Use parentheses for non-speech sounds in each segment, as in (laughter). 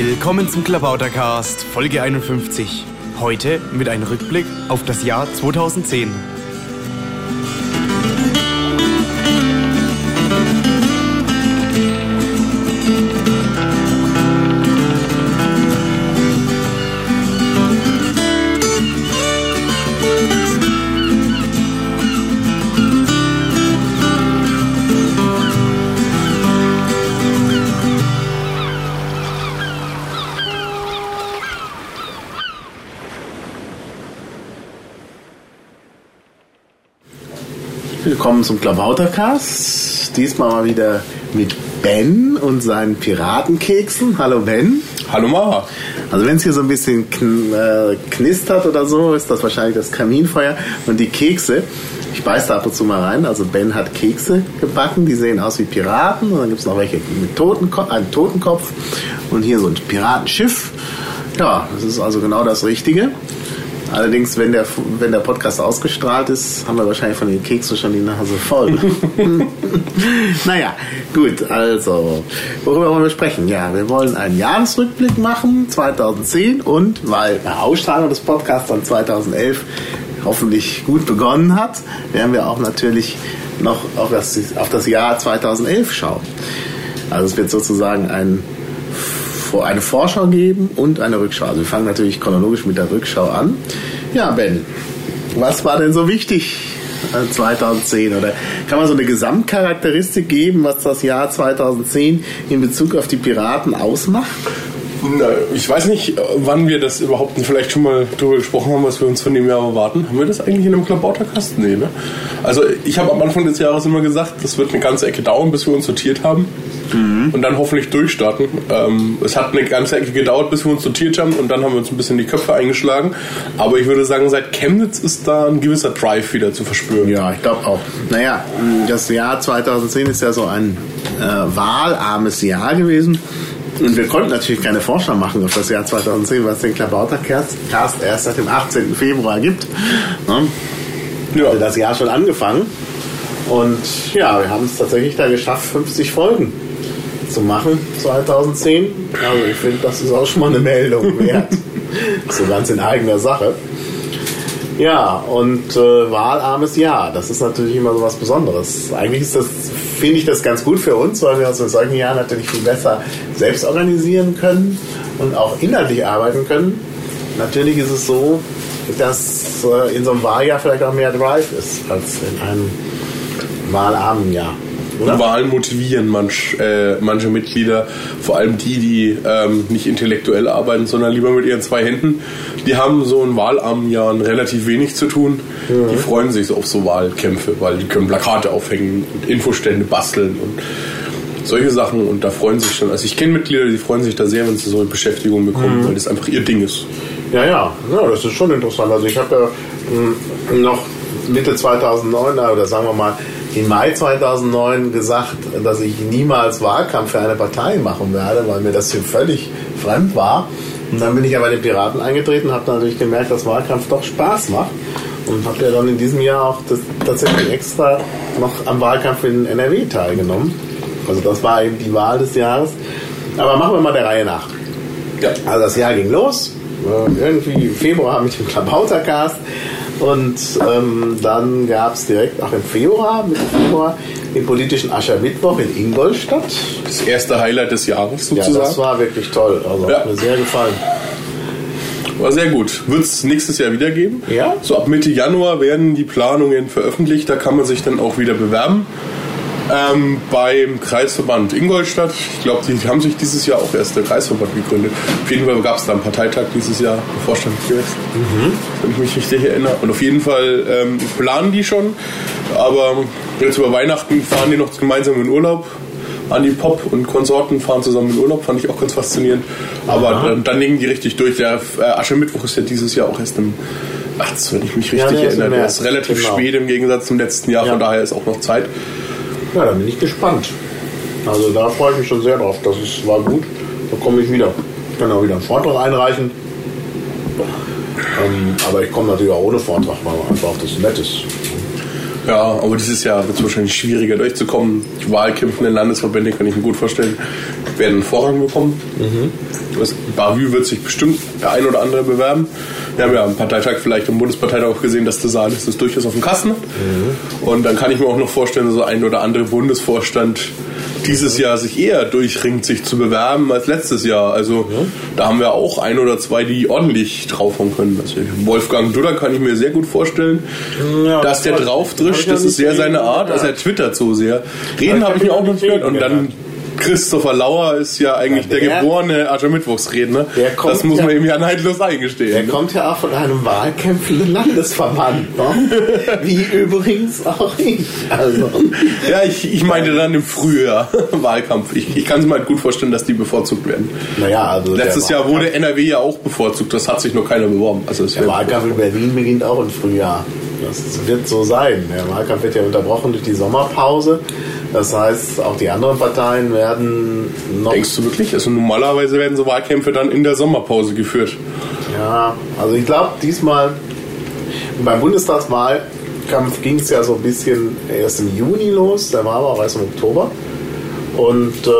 Willkommen zum Klabautercast, Folge 51. Heute mit einem Rückblick auf das Jahr 2010. Willkommen zum Klabautercast. Diesmal mal wieder mit Ben und seinen Piratenkeksen. Hallo Ben. Hallo Mara. Also wenn es hier so ein bisschen kn äh, knistert oder so, ist das wahrscheinlich das Kaminfeuer und die Kekse. Ich beiß da ab und zu mal rein. Also Ben hat Kekse gebacken, die sehen aus wie Piraten. Und dann gibt es noch welche mit Totenkopf, einem Totenkopf. Und hier so ein Piratenschiff. Ja, das ist also genau das Richtige. Allerdings, wenn der, wenn der Podcast ausgestrahlt ist, haben wir wahrscheinlich von den Keksen schon die Nase voll. (laughs) naja, gut, also, worüber wollen wir sprechen? Ja, wir wollen einen Jahresrückblick machen, 2010 und weil eine Ausstrahlung des Podcasts dann 2011 hoffentlich gut begonnen hat, werden wir auch natürlich noch auf das, auf das Jahr 2011 schauen. Also es wird sozusagen ein eine Vorschau geben und eine Rückschau. Also wir fangen natürlich chronologisch mit der Rückschau an. Ja, Ben, was war denn so wichtig 2010? Oder kann man so eine Gesamtcharakteristik geben, was das Jahr 2010 in Bezug auf die Piraten ausmacht? Ich weiß nicht, wann wir das überhaupt vielleicht schon mal darüber gesprochen haben, was wir uns von dem Jahr erwarten. Haben wir das eigentlich in einem Klabautercast? Nee, ne? Also ich habe am Anfang des Jahres immer gesagt, das wird eine ganze Ecke dauern, bis wir uns sortiert haben. Mhm. Und dann hoffentlich durchstarten. Ähm, es hat eine ganze Ecke gedauert, bis wir uns sortiert haben und dann haben wir uns ein bisschen die Köpfe eingeschlagen. Aber ich würde sagen, seit Chemnitz ist da ein gewisser Drive wieder zu verspüren. Ja, ich glaube auch. Naja, das Jahr 2010 ist ja so ein äh, wahlarmes Jahr gewesen. Und wir konnten natürlich keine Vorschau machen auf das Jahr 2010, was den Klabautercast erst seit dem 18. Februar gibt. Ne? Ja. Also das Jahr schon angefangen. Und ja, wir haben es tatsächlich da geschafft, 50 Folgen zu machen 2010. Also ich finde, das ist auch schon mal eine Meldung wert. (laughs) so ganz in eigener Sache. Ja, und äh, wahlarmes Jahr, das ist natürlich immer so was Besonderes. Eigentlich ist das, finde ich das ganz gut für uns, weil wir uns in solchen Jahren natürlich viel besser selbst organisieren können und auch inhaltlich arbeiten können. Natürlich ist es so, dass äh, in so einem Wahljahr vielleicht auch mehr Drive ist als in einem wahlarmen Jahr. Oder? Wahlen motivieren manch, äh, manche Mitglieder, vor allem die, die ähm, nicht intellektuell arbeiten, sondern lieber mit ihren zwei Händen. Die haben so in wahlarmen Jahren relativ wenig zu tun. Mhm. Die freuen sich so auf so Wahlkämpfe, weil die können Plakate aufhängen und Infostände basteln und solche Sachen und da freuen sich schon. Also ich kenne Mitglieder, die freuen sich da sehr, wenn sie so eine Beschäftigung bekommen, mhm. weil das einfach ihr Ding ist. Ja, ja, ja, das ist schon interessant. Also ich habe ja mh, hm, noch Mitte 2009 oder sagen wir mal im Mai 2009 gesagt, dass ich niemals Wahlkampf für eine Partei machen werde, weil mir das hier völlig fremd war. Und dann bin ich ja bei den Piraten eingetreten, habe natürlich gemerkt, dass Wahlkampf doch Spaß macht und habe ja dann in diesem Jahr auch das, tatsächlich extra noch am Wahlkampf in NRW teilgenommen. Also das war eben die Wahl des Jahres. Aber machen wir mal der Reihe nach. Ja. Also das Jahr ging los. Äh, irgendwie im Februar mit dem Klabautercast. Und ähm, dann gab es direkt auch im Februar, Mitte Februar, den politischen Aschermittwoch in Ingolstadt. Das erste Highlight des Jahres sozusagen. Ja, das war wirklich toll. Also ja. hat mir sehr gefallen. War sehr gut. Wird es nächstes Jahr wieder geben? Ja. So ab Mitte Januar werden die Planungen veröffentlicht. Da kann man sich dann auch wieder bewerben. Ähm, beim Kreisverband Ingolstadt. Ich glaube, die haben sich dieses Jahr auch erst der Kreisverband gegründet. Auf jeden Fall gab es da einen Parteitag dieses Jahr, Vorstand gewechselt, mhm. wenn ich mich richtig erinnere. Und auf jeden Fall ähm, planen die schon. Aber jetzt über Weihnachten fahren die noch gemeinsam in Urlaub. Andi Pop und Konsorten fahren zusammen in Urlaub, fand ich auch ganz faszinierend. Aber dann, dann legen die richtig durch. Der äh, Aschermittwoch ist ja dieses Jahr auch erst im März, wenn ich mich richtig ja, erinnere. Der ist relativ genau. spät im Gegensatz zum letzten Jahr, ja. von daher ist auch noch Zeit. Ja, da bin ich gespannt. Also da freue ich mich schon sehr drauf. Das ist, war gut. Da komme ich wieder. Ich kann auch wieder einen Vortrag einreichen. Ähm, aber ich komme natürlich auch ohne Vortrag, weil einfach das nett ist. Ja, aber dieses Jahr wird es wahrscheinlich schwieriger durchzukommen. Die Wahlkämpfe in den Landesverbänden kann ich mir gut vorstellen, werden Vorrang bekommen. Mhm. Das Bavü wird sich bestimmt der ein oder andere bewerben. Wir haben ja am Parteitag vielleicht im Bundesparteitag auch gesehen, dass der Saal ist das durchaus auf dem Kasten. Mhm. Und dann kann ich mir auch noch vorstellen, dass so ein oder andere Bundesvorstand dieses Jahr sich eher durchringt, sich zu bewerben als letztes Jahr. Also ja. da haben wir auch ein oder zwei, die ordentlich draufhauen können. Also Wolfgang Dudder kann ich mir sehr gut vorstellen, ja, dass der drauf drischt. Das ist sehr seine Art. Also er twittert so sehr. Reden habe ich mir auch noch gehört. Und dann Christopher Lauer ist ja eigentlich ja, der, der, geborene Aschermittwochsredner. Das muss man ja, ihm ja neidlos eingestehen. Der ne? kommt ja auch von einem wahlkämpfenden Landesverband. Ne? (laughs) Wie übrigens auch ich. Also. Ja, ich, ich meinte dann im Frühjahr (laughs) Wahlkampf. Ich, ich kann es mir halt gut vorstellen, dass die bevorzugt werden. Naja, also Letztes Jahr wurde NRW ja auch bevorzugt. Das hat sich noch keiner beworben. Also der Wahlkampf in Berlin beginnt auch im Frühjahr. Das wird so sein. Der Wahlkampf wird ja unterbrochen durch die Sommerpause. Das heißt, auch die anderen Parteien werden noch. Denkst du wirklich? Also normalerweise werden so Wahlkämpfe dann in der Sommerpause geführt. Ja, also ich glaube diesmal beim Bundestagswahlkampf ging es ja so ein bisschen erst im Juni los, der war aber auch erst im Oktober. Und äh,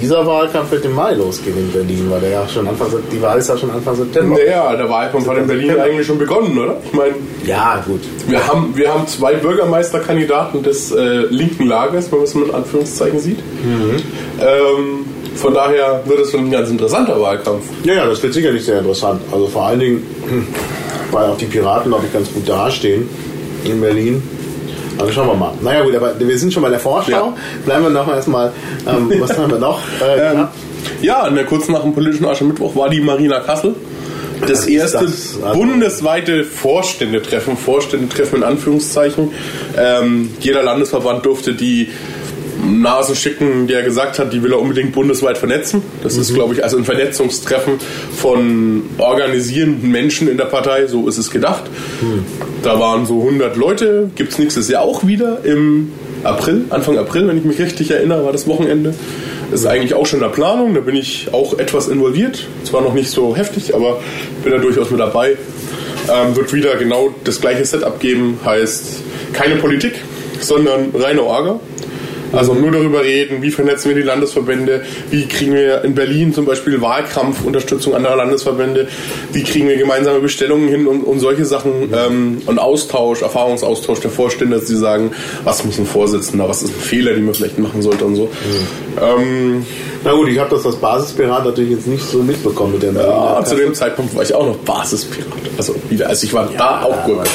dieser Wahlkampf wird im Mai losgehen in Berlin, weil der ja schon Anfang die Wahl ist ja schon Anfang September. Naja, der Wahlkampf hat in Berlin eigentlich schon begonnen, oder? Ich meine, ja gut. Wir haben, wir haben zwei Bürgermeisterkandidaten des äh, linken Lagers, wenn man es mit Anführungszeichen sieht. Mhm. Ähm, von daher wird es schon ein ganz interessanter Wahlkampf. Ja, ja, das wird sicherlich sehr interessant. Also vor allen Dingen, weil auch die Piraten, glaube ich, ganz gut dastehen in Berlin. Also schauen wir mal. Naja gut, aber wir sind schon bei der Vorschau. Ja. Bleiben wir noch erstmal, ähm, was haben wir noch? Äh, ähm, ja, kurz nach dem politischen Aschermittwoch war die Marina Kassel. Das erste das? Also bundesweite Vorständetreffen, Vorständetreffen in Anführungszeichen. Ähm, jeder Landesverband durfte die Nasen schicken, der gesagt hat, die will er unbedingt bundesweit vernetzen. Das mhm. ist, glaube ich, also ein Vernetzungstreffen von organisierenden Menschen in der Partei, so ist es gedacht. Mhm. Da waren so 100 Leute, gibt es nächstes Jahr auch wieder im April, Anfang April, wenn ich mich richtig erinnere, war das Wochenende. Das ist eigentlich auch schon in der Planung, da bin ich auch etwas involviert. Zwar noch nicht so heftig, aber bin da durchaus mit dabei. Ähm, wird wieder genau das gleiche Setup geben, heißt keine Politik, sondern reine Orga. Also nur darüber reden, wie vernetzen wir die Landesverbände, wie kriegen wir in Berlin zum Beispiel Wahlkampfunterstützung anderer Landesverbände, wie kriegen wir gemeinsame Bestellungen hin und, und solche Sachen ähm, und Austausch, Erfahrungsaustausch der Vorstände, dass sie sagen, was muss ein Vorsitzender, was ist ein Fehler, den man vielleicht machen sollte und so. Mhm. Ähm, Na gut, ich habe das als Basispirat natürlich jetzt nicht so mitbekommen mit der Ja, zu dem Zeitpunkt war ich auch noch Basispirat. Also wieder, also ich war ja, da auch gut.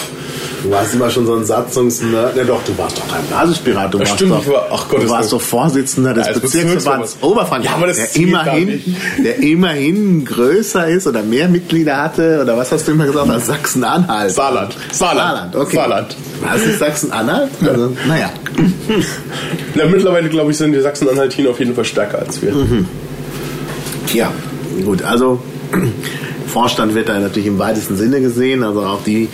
Du warst immer schon so ein Satzungsnerd. Ja, doch, du warst doch kein Basispirat. Du warst, stimmt, doch, war, ach Gott, du warst doch Vorsitzender des ja, Bezirksverbands Oberfranken. Ja, aber das der immerhin, der immerhin größer ist oder mehr Mitglieder hatte. Oder was hast du immer gesagt? Als Sachsen-Anhalt. Saarland. Saarland. Saarland, okay. Saarland. Was ist Sachsen-Anhalt? Also, naja. (laughs) Na, mittlerweile, glaube ich, sind die Sachsen-Anhaltiner auf jeden Fall stärker als wir. Mhm. Ja, gut. Also Vorstand wird da natürlich im weitesten Sinne gesehen. Also auch die,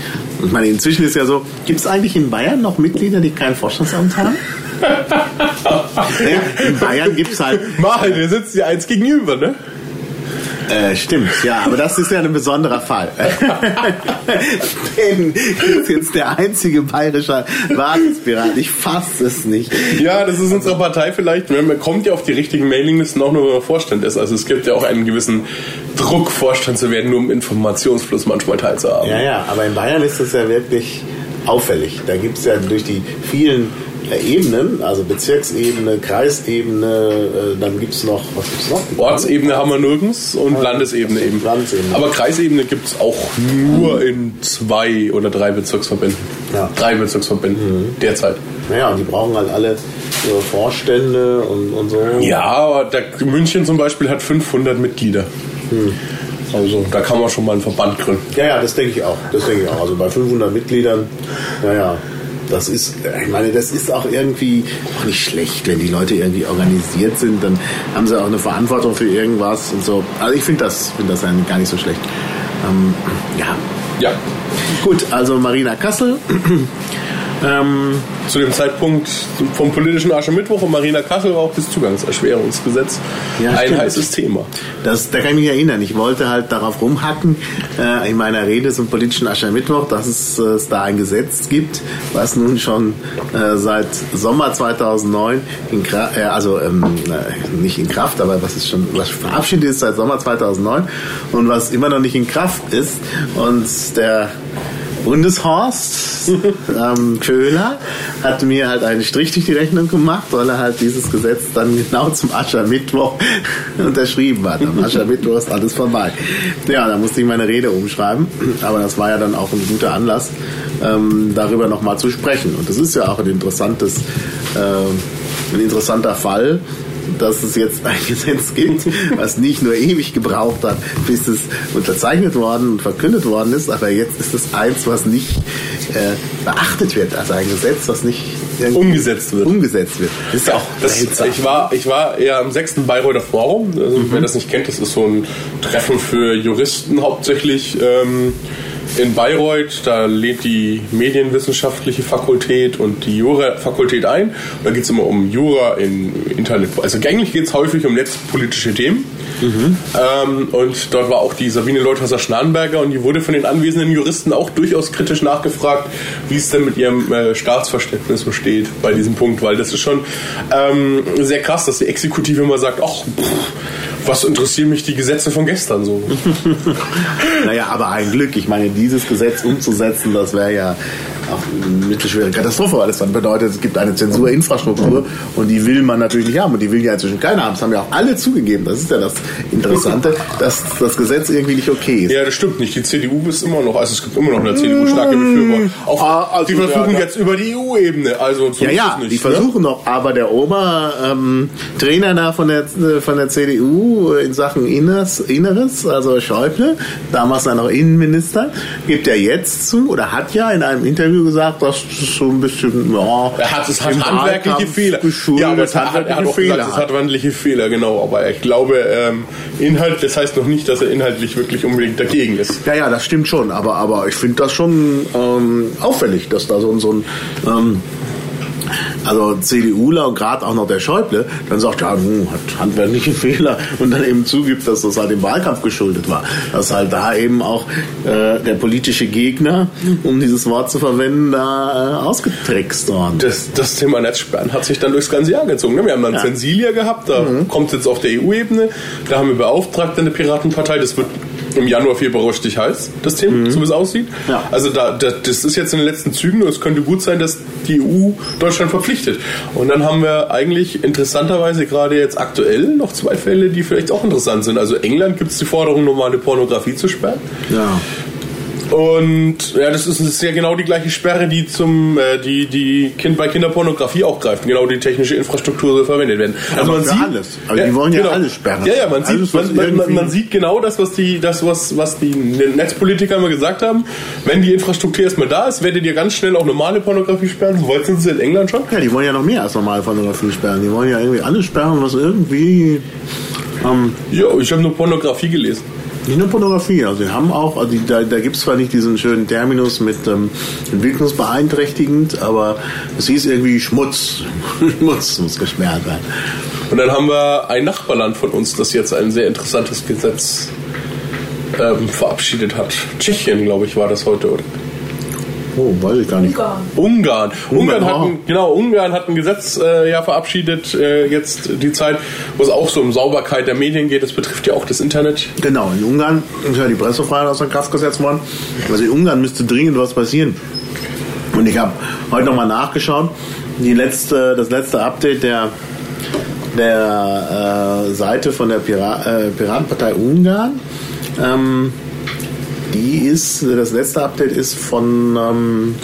ich meine, inzwischen ist ja so, gibt es eigentlich in Bayern noch Mitglieder, die kein Vorstandsamt haben? (laughs) ja, in Bayern gibt es halt. Mal, wir sitzen ja eins gegenüber, ne? Äh, stimmt, ja, aber das ist ja ein besonderer Fall. (laughs) Denn ist jetzt der einzige bayerische Basispirat. Ich fasse es nicht. Ja, das ist unsere Partei vielleicht. Man kommt ja auf die richtigen Mailinglisten auch nur, wenn man Vorstand ist. Also es gibt ja auch einen gewissen Druck, Vorstand zu werden, nur um Informationsfluss manchmal teilzuhaben. Ja, ja, aber in Bayern ist es ja wirklich auffällig. Da gibt es ja durch die vielen Ebenen, also Bezirksebene, Kreisebene, äh, dann gibt es noch, was gibt es noch? Ortsebene haben wir nirgends und ja, Landesebene eben. Landesebene. Aber Kreisebene gibt es auch nur in zwei oder drei Bezirksverbänden. Ja. Drei Bezirksverbänden mhm. derzeit. Naja, und die brauchen halt alle ihre Vorstände und, und so. Ja, aber der, München zum Beispiel hat 500 Mitglieder. Mhm. Also da kann man schon mal einen Verband gründen. Ja, ja, das denke ich auch. Das denke ich auch. Also bei 500 Mitgliedern, naja, das ist, ich meine, das ist auch irgendwie auch nicht schlecht, wenn die Leute irgendwie organisiert sind, dann haben sie auch eine Verantwortung für irgendwas und so. Also ich finde das, finde das gar nicht so schlecht. Ähm, ja. Ja. Gut, also Marina Kassel. Ähm, Zu dem Zeitpunkt vom politischen Aschermittwoch und Marina Kassel war auch das Zugangserschwerungsgesetz Ja, ein stimmt. heißes Thema. Das, da kann ich mich erinnern. Ich wollte halt darauf rumhacken äh, in meiner Rede zum politischen Aschermittwoch, dass es, äh, es da ein Gesetz gibt, was nun schon äh, seit Sommer 2009 in Kraft, äh, also ähm, äh, nicht in Kraft, aber was ist schon was verabschiedet ist seit Sommer 2009 und was immer noch nicht in Kraft ist. Und der Bundeshorst ähm, Köhler hat mir halt einen Strich durch die Rechnung gemacht, weil er halt dieses Gesetz dann genau zum Aschermittwoch (laughs) unterschrieben hat. Am Aschermittwoch ist alles vorbei. Ja, da musste ich meine Rede umschreiben, aber das war ja dann auch ein guter Anlass, ähm, darüber nochmal zu sprechen. Und das ist ja auch ein interessantes, äh, ein interessanter Fall, dass es jetzt ein Gesetz gibt, was nicht nur ewig gebraucht hat, bis es unterzeichnet worden und verkündet worden ist, aber jetzt ist es eins, was nicht äh, beachtet wird. Also ein Gesetz, was nicht Umgesetzt wird. Umgesetzt wird. Das ist ja auch Das, ich, war, ich war ja am 6. Bayreuther Forum. Also, Wer das nicht kennt, das ist so ein Treffen für Juristen hauptsächlich ähm, in Bayreuth. Da lädt die Medienwissenschaftliche Fakultät und die Jura-Fakultät ein. Da geht es immer um Jura in Internet. Also eigentlich geht es häufig um netzpolitische Themen. Ähm, und dort war auch die Sabine Leuthauser-Schnarrenberger und die wurde von den anwesenden Juristen auch durchaus kritisch nachgefragt, wie es denn mit ihrem äh, Staatsverständnis so steht bei diesem Punkt, weil das ist schon ähm, sehr krass, dass die Exekutive immer sagt, ach, pff, was interessieren mich die Gesetze von gestern so. (laughs) Naja, aber ein Glück. Ich meine, dieses Gesetz umzusetzen, das wäre ja auch eine mittelschwere Katastrophe, weil das dann bedeutet, es gibt eine Zensurinfrastruktur und die will man natürlich nicht haben und die will ja inzwischen keiner haben. Das haben ja auch alle zugegeben. Das ist ja das Interessante, dass das Gesetz irgendwie nicht okay ist. Ja, das stimmt nicht. Die CDU ist immer noch, also es gibt immer noch eine CDU starke Befürworter. Auch, Ah, also die versuchen ja, jetzt über die EU-Ebene, also so Ja, ja, nicht. die ne? versuchen noch, aber der Obertrainer ähm, Trainer da von der, äh, von der CDU in Sachen Inneres, Inneres, also Schäuble, damals dann noch Innenminister, gibt ja jetzt zu oder hat ja in einem Interview gesagt, dass es so ein bisschen, ja, Er hat, es hat handwerkliche Wahlkampf Fehler. Ja, aber es hat, er hat auch Fehler gesagt, es hat handwerkliche Fehler, genau. Aber ich glaube, ähm, Inhalt, das heißt noch nicht, dass er inhaltlich wirklich unbedingt dagegen ist. Ja, ja, das stimmt schon, aber, aber ich finde das schon ähm, auffällig, dass da so, ein- so ein ähm, also CDUler und gerade auch noch der Schäuble dann sagt, ja, hm, hat handwerkliche (laughs) Fehler und dann eben zugibt, dass das halt im Wahlkampf geschuldet war. Dass halt da eben auch äh, der politische Gegner, um dieses Wort zu verwenden, da äh, ausgetrickst worden. Das, das Thema Netzsperren hat sich dann durchs ganze Jahr gezogen. Ne? Wir haben dann Ja. Zensilia gehabt, da kommt jetzt auf der EU-Ebene. Da haben wir Beauftragte in der Piratenpartei. Das wird im Januar, Februar richtig heiß, das Thema, so wie es aussieht. Ja. Also da, da, das ist jetzt in den letzten Zügen und es könnte gut sein, dass die EU Deutschland verpflichtet. Und dann haben wir eigentlich interessanterweise gerade jetzt aktuell noch zwei Fälle, die vielleicht auch interessant sind. Also England gibt es die Forderung, normale Pornografie zu sperren. Ja. Und ja, das ist, das ist ja genau die gleiche Sperre, die zum äh, die die Kind bei Kinderpornografie auch greift. Genau die technische Infrastruktur soll verwendet werden. Also Aber für alles. Aber die wollen ja alles sperren. Ja, ja, man sieht, Alles, was man, man, man, man sieht genau das, was die das was was die Netzpolitiker immer gesagt haben. Wenn die Infrastruktur erstmal da ist, werdet ihr ganz schnell auch normale Pornografie sperren. So weit sind sie in England schon. Ja, die wollen ja noch mehr als normale Pornografie sperren. Die wollen ja irgendwie alles sperren, was irgendwie ähm, Ja, ich habe nur Pornografie gelesen. Nicht nur Pornografie, also sie haben auch, also die, da, da gibt es zwar nicht diesen schönen Terminus mit ähm, entwicklungsbeeinträchtigend, aber es hieß irgendwie Schmutz. (laughs) Schmutz muss gesperrt werden. Und dann haben wir ein Nachbarland von uns, das jetzt ein sehr interessantes Gesetz ähm, verabschiedet hat. Tschechien, glaube ich, war das heute, oder? Oh, weiß ich gar nicht. Ungarn. Ungarn. Ungarn hat ein, genau, Ungarn hat ein Gesetz äh, ja verabschiedet, äh, jetzt die Zeit, wo es auch so um Sauberkeit der Medien geht. Das betrifft ja auch das Internet. Genau, in Ungarn ist ja die Pressefreiheit außer Kraft gesetzt worden. Also in Ungarn müsste dringend was passieren. Und ich habe heute nochmal nachgeschaut. Die letzte, das letzte Update der, der äh, Seite von der Pira äh, Piratenpartei Ungarn, ähm, die ist, das letzte Update ist von, ähm,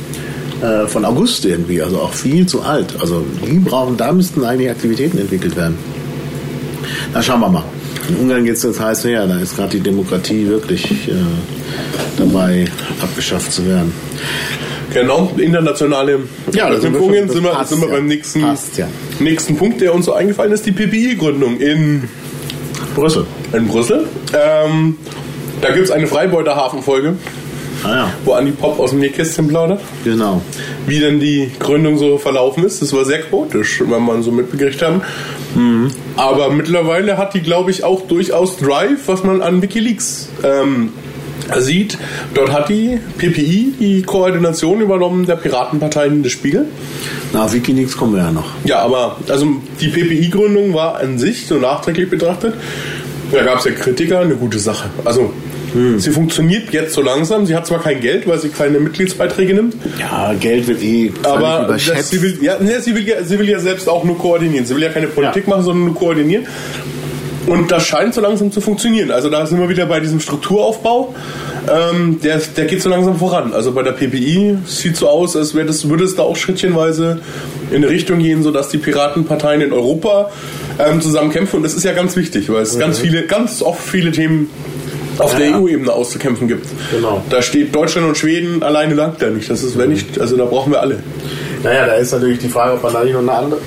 äh, von August irgendwie, also auch viel zu alt. Also die brauchen, da müssten eigentlich Aktivitäten entwickelt werden. Na, schauen wir mal. In Ungarn geht es jetzt heiß her, da ist gerade die Demokratie wirklich äh, dabei, abgeschafft zu werden. Genau, internationale Ja, da sind wir passt sind wir beim nächsten, Passt ja. nächsten Punkt, der uns so eingefallen ist, die PPI-Gründung in, Brüssel. in Brüssel. Ähm, da gibt es eine Freibeuter Hafenfolge. Ah, ja. wo Andi Pop aus dem Nähkästchen plaudert. Genau. Wie denn die Gründung so verlaufen ist. Das war sehr chaotisch, wenn man so mitbekriegt haben. Aber mittlerweile hat die, glaube ich, auch durchaus Drive, was man an Wikileaks ähm, sieht. Dort hat die PPI die Koordination übernommen der Piratenparteien des Spiegel. Na, Wikileaks kommen wir ja noch. Ja, aber also die PPI-Gründung war an sich, so nachträglich betrachtet, da gab es ja Kritiker, eine gute Sache. Also sie funktioniert jetzt so langsam. Sie hat zwar kein Geld, weil sie keine Mitgliedsbeiträge nimmt, Ja, Geld wird eh aber überschätzt. sie, will, ja, ne, sie, will ja, sie will ja selbst auch nur koordinieren. Sie will ja keine Politik machen, sondern nur koordinieren. Und das scheint so langsam zu funktionieren. Also da sind wir wieder bei diesem Strukturaufbau. Ähm, der, der geht so langsam voran. Also bei der PPI sieht so aus, als das, würde es da auch schrittchenweise in eine Richtung gehen, sodass die Piratenparteien in Europa ähm, zusammen kämpfen. Und das ist ja ganz wichtig, weil es ganz viele, ganz oft viele Themen auf Ja, der ja. EU-Ebene auszukämpfen gibt. Genau. Da steht Deutschland und Schweden alleine langt da nicht. Das ist wenn nicht, also da brauchen wir alle. Naja, da ist natürlich die Frage, ob man da nicht noch eine andere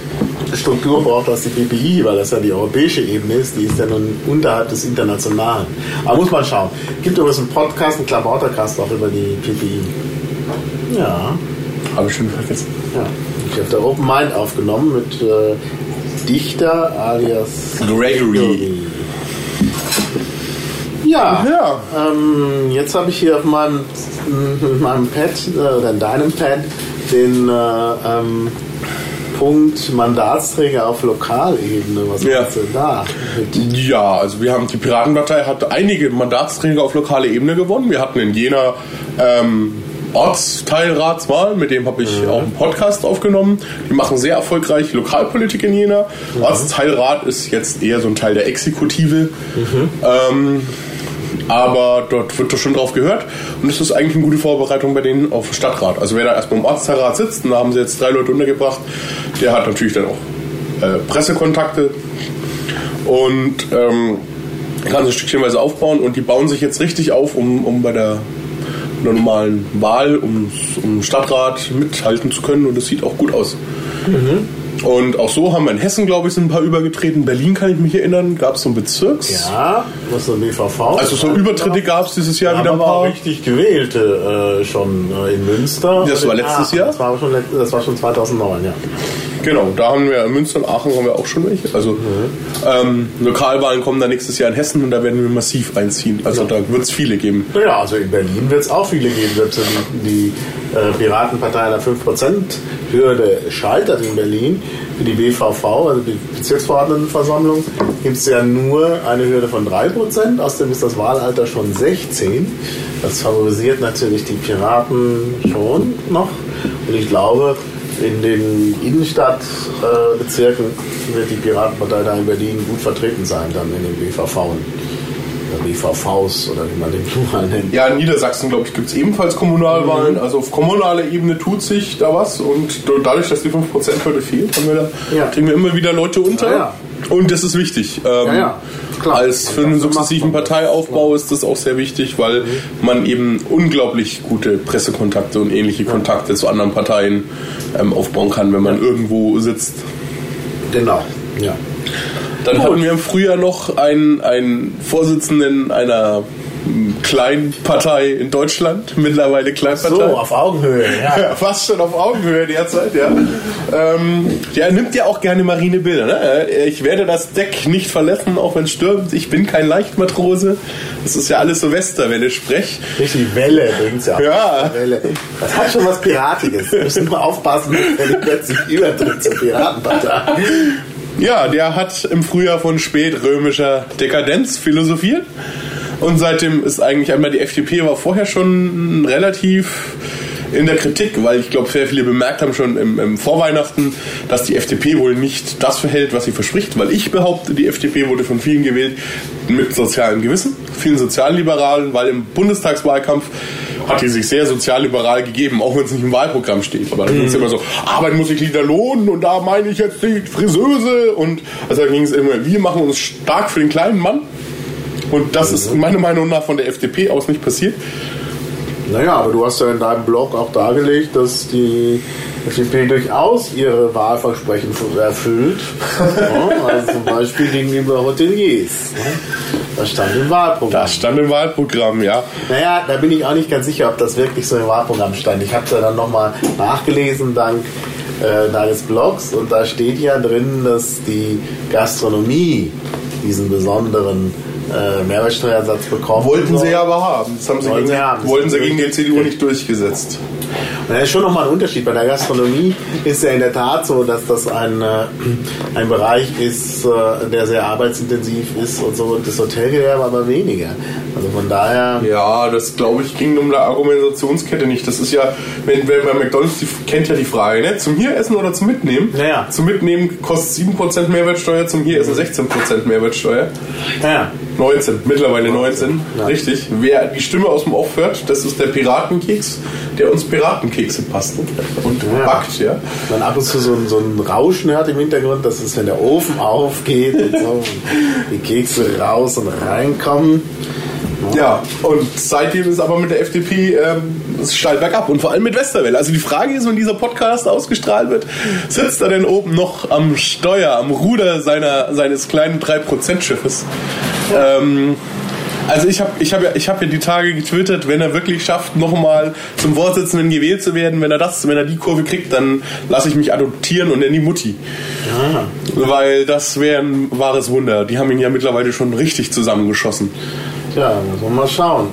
Struktur braucht als die PPI, weil das ja die europäische Ebene ist, die ist ja nun unterhalb des Internationalen. Aber muss man schauen. Gibt übrigens einen Podcast, einen Klabautercast auch über die PPI. Ja, Habe ich schon vergessen. ja. Ich habe da Open Mind aufgenommen mit äh, Dichter alias Gregory. Ja, Ja. Ähm, jetzt habe ich hier auf meinem, mit (laughs) meinem Pad äh, oder in deinem Pad den äh, ähm, Punkt Mandatsträger auf Lokalebene. Was Ja. meinst du da? Ja, also wir haben die Piratenpartei hat einige Mandatsträger auf lokaler Ebene gewonnen. Wir hatten in Jena ähm, Ortsteilratswahl, mit dem habe ich auch einen Podcast aufgenommen. Die machen sehr erfolgreich Lokalpolitik in Jena. Ortsteilrat ist jetzt eher so ein Teil der Exekutive. Ähm, aber dort wird doch schon drauf gehört. Und es ist eigentlich eine gute Vorbereitung bei denen auf Stadtrat. Also wer da erstmal im Ortsteilrat sitzt, und da haben sie jetzt drei Leute untergebracht, der hat natürlich dann auch äh, Pressekontakte. Und ähm, kann sich stückchenweise aufbauen. Und die bauen sich jetzt richtig auf, um, um bei der normalen Wahl, um, um Stadtrat mithalten zu können. Und das sieht auch gut aus. Und auch so haben wir in Hessen, glaube ich, sind ein paar übergetreten. Berlin kann ich mich erinnern, gab es so ein Bezirks. ja, was so BVV. Also so Übertritte gab es dieses Jahr Wir wieder ein aber auch paar. richtig gewählte äh, schon äh, in Münster. Das war letztes Aachen. Jahr? Das war, aber schon, das war schon 2009, ja. Genau, da haben wir in Münster und Aachen haben wir auch schon welche. Also ähm, Lokalwahlen kommen dann nächstes Jahr in Hessen und da werden wir massiv einziehen. Also da wird es viele geben. Naja, also in Berlin wird es auch viele geben. Selbst wenn die äh, Piratenpartei der 5%-Hürde scheitert in Berlin, für die BVV, also die Bezirksverordnetenversammlung, gibt es ja nur eine Hürde von 3%. Außerdem ist das Wahlalter schon 16. Das favorisiert natürlich die Piraten schon noch. Und ich glaube, in den Innenstadtbezirken wird die Piratenpartei da in Berlin gut vertreten sein, dann in den BVV. Oder BVVs oder wie man den (laughs) Plural nennt. Ja, in Niedersachsen, glaube ich, gibt es ebenfalls Kommunalwahlen. Also auf kommunaler Ebene tut sich da was und dadurch, dass die 5%-Hürde fehlt, haben wir da, Ja. kriegen wir immer wieder Leute unter. Ja, ja. Und das ist wichtig. Ähm, klar. Als für einen sukzessiven. Parteiaufbau ist das auch sehr wichtig, weil man eben unglaublich gute Pressekontakte und ähnliche Kontakte zu anderen Parteien ähm, aufbauen kann, wenn man irgendwo sitzt. Genau, ja. Dann hatten wir im Frühjahr noch einen, einen Vorsitzenden einer m, kleinen Partei in Deutschland, mittlerweile So, Kleinpartei. auf Augenhöhe, ja. (laughs) Ja, fast schon auf Augenhöhe derzeit, ja. Ähm, der nimmt ja auch gerne marine Bilder. Ne? Ich werde das Deck nicht verlassen, auch wenn es stürmt. Ich bin kein Leichtmatrose. Das ist ja alles Silvester, wenn ich spreche. Richtig Welle bringt's ja. Ja. Welle. Das hat schon was Piratiges. Wir müssen nur aufpassen, wenn ich plötzlich übertritt zur Piratenpartei. Ja, der hat im Frühjahr von spätrömischer Dekadenz philosophiert. Und seitdem ist eigentlich einmal die FDP war vorher schon relativ in der Kritik, weil ich glaube, sehr viele bemerkt haben schon im, im Vorweihnachten, dass die FDP wohl nicht das verhält, was sie verspricht, weil ich behaupte, die FDP wurde von vielen gewählt mit sozialem Gewissen, vielen Sozialliberalen, weil im Bundestagswahlkampf hat die sich sehr sozialliberal gegeben, auch wenn es nicht im Wahlprogramm steht. Aber dann ging es immer so, Arbeit muss sich wieder lohnen und da meine ich jetzt die Friseuse und also da ging es immer, wir machen uns stark für den kleinen Mann. Und das ist meiner Meinung nach von der FDP aus nicht passiert. Naja, aber du hast ja in deinem Blog auch dargelegt, dass die FDP durchaus ihre Wahlversprechen erfüllt. (laughs) Ja, also zum Beispiel gegenüber Hoteliers. ne? Das stand im Wahlprogramm. Das stand im Wahlprogramm, ja. Naja, da bin ich auch nicht ganz sicher, ob das wirklich so im Wahlprogramm stand. Ich habe es ja dann nochmal nachgelesen dank äh, deines Blogs und da steht ja drin, dass die Gastronomie diesen besonderen äh, Mehrwertsteuersatz bekommen Wollten soll. sie aber haben. Das haben sie Wollten gegen, sie haben. wollten sie gegen die Das- CDU nicht durchgesetzt. Und da ist schon nochmal ein Unterschied. Bei der Gastronomie ist ja in der Tat so, dass das ein, äh, ein Bereich ist, äh, der sehr arbeitsintensiv ist und so. Und das Hotelgewerbe aber weniger. Also von daher. Ja, das glaube ich ging um eine Argumentationskette nicht. Das ist ja, wenn, wenn bei McDonalds, die kennt ja die Frage, ne? Zum hier essen oder zum Mitnehmen? Naja. Zum Mitnehmen kostet 7% Mehrwertsteuer, zum hier essen 16% Mehrwertsteuer. Ja. 19, mittlerweile 19, Ja. richtig. Wer die Stimme aus dem Off hört, das ist der Piratenkeks, der uns Piratenkekse passt und Ja. backt, ja. man ab und zu so ein, so ein Rauschen hört im Hintergrund, das ist, wenn der Ofen aufgeht und so, (laughs) die Kekse raus und reinkommen. Ja, und seitdem ist aber mit der FDP ähm, steil bergab und vor allem mit Westerwelle. Also die Frage ist, wenn dieser Podcast ausgestrahlt wird, sitzt er denn oben noch am Steuer, am Ruder seiner, seines kleinen 3%-Schiffes? Ähm, also ich habe ich hab ja, ich hab ja die Tage getwittert, wenn er wirklich schafft, nochmal zum Vorsitzenden gewählt zu werden, wenn er das, wenn er die Kurve kriegt, dann lasse ich mich adoptieren und nenne die Mutti. Weil das wäre ein wahres Wunder. Die haben ihn ja mittlerweile schon richtig zusammengeschossen. Tja, muss man mal schauen.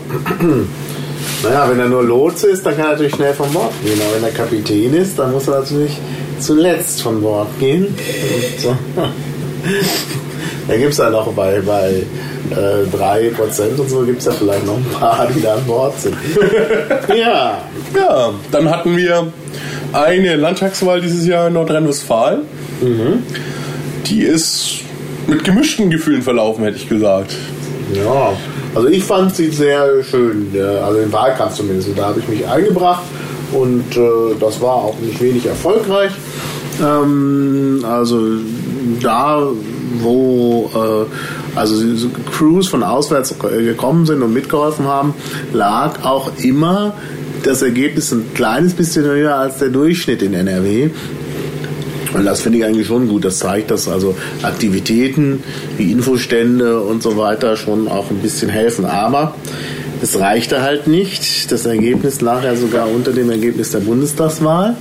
Naja, wenn er nur Lotse ist, dann kann er natürlich schnell von Bord gehen. Aber wenn er Kapitän ist, dann muss er natürlich zuletzt von Bord gehen. So. (laughs) Da gibt es ja noch bei, bei äh, 3% und so, gibt es ja vielleicht noch ein paar, die da an Bord sind. (laughs) ja, Ja, dann hatten wir eine Landtagswahl dieses Jahr in Nordrhein-Westfalen. Die ist mit gemischten Gefühlen verlaufen, hätte ich gesagt. Ja, also ich fand sie sehr schön, ja, also im Wahlkampf zumindest. Da habe ich mich eingebracht und äh, das war auch nicht wenig erfolgreich. Ähm, also da, wo äh, also so Crews von auswärts gekommen sind und mitgeholfen haben, lag auch immer das Ergebnis ein kleines bisschen höher als der Durchschnitt in NRW. Und das finde ich eigentlich schon gut. Das zeigt, dass also Aktivitäten wie Infostände und so weiter schon auch ein bisschen helfen. Aber es reichte halt nicht. Das Ergebnis lag ja sogar unter dem Ergebnis der Bundestagswahl.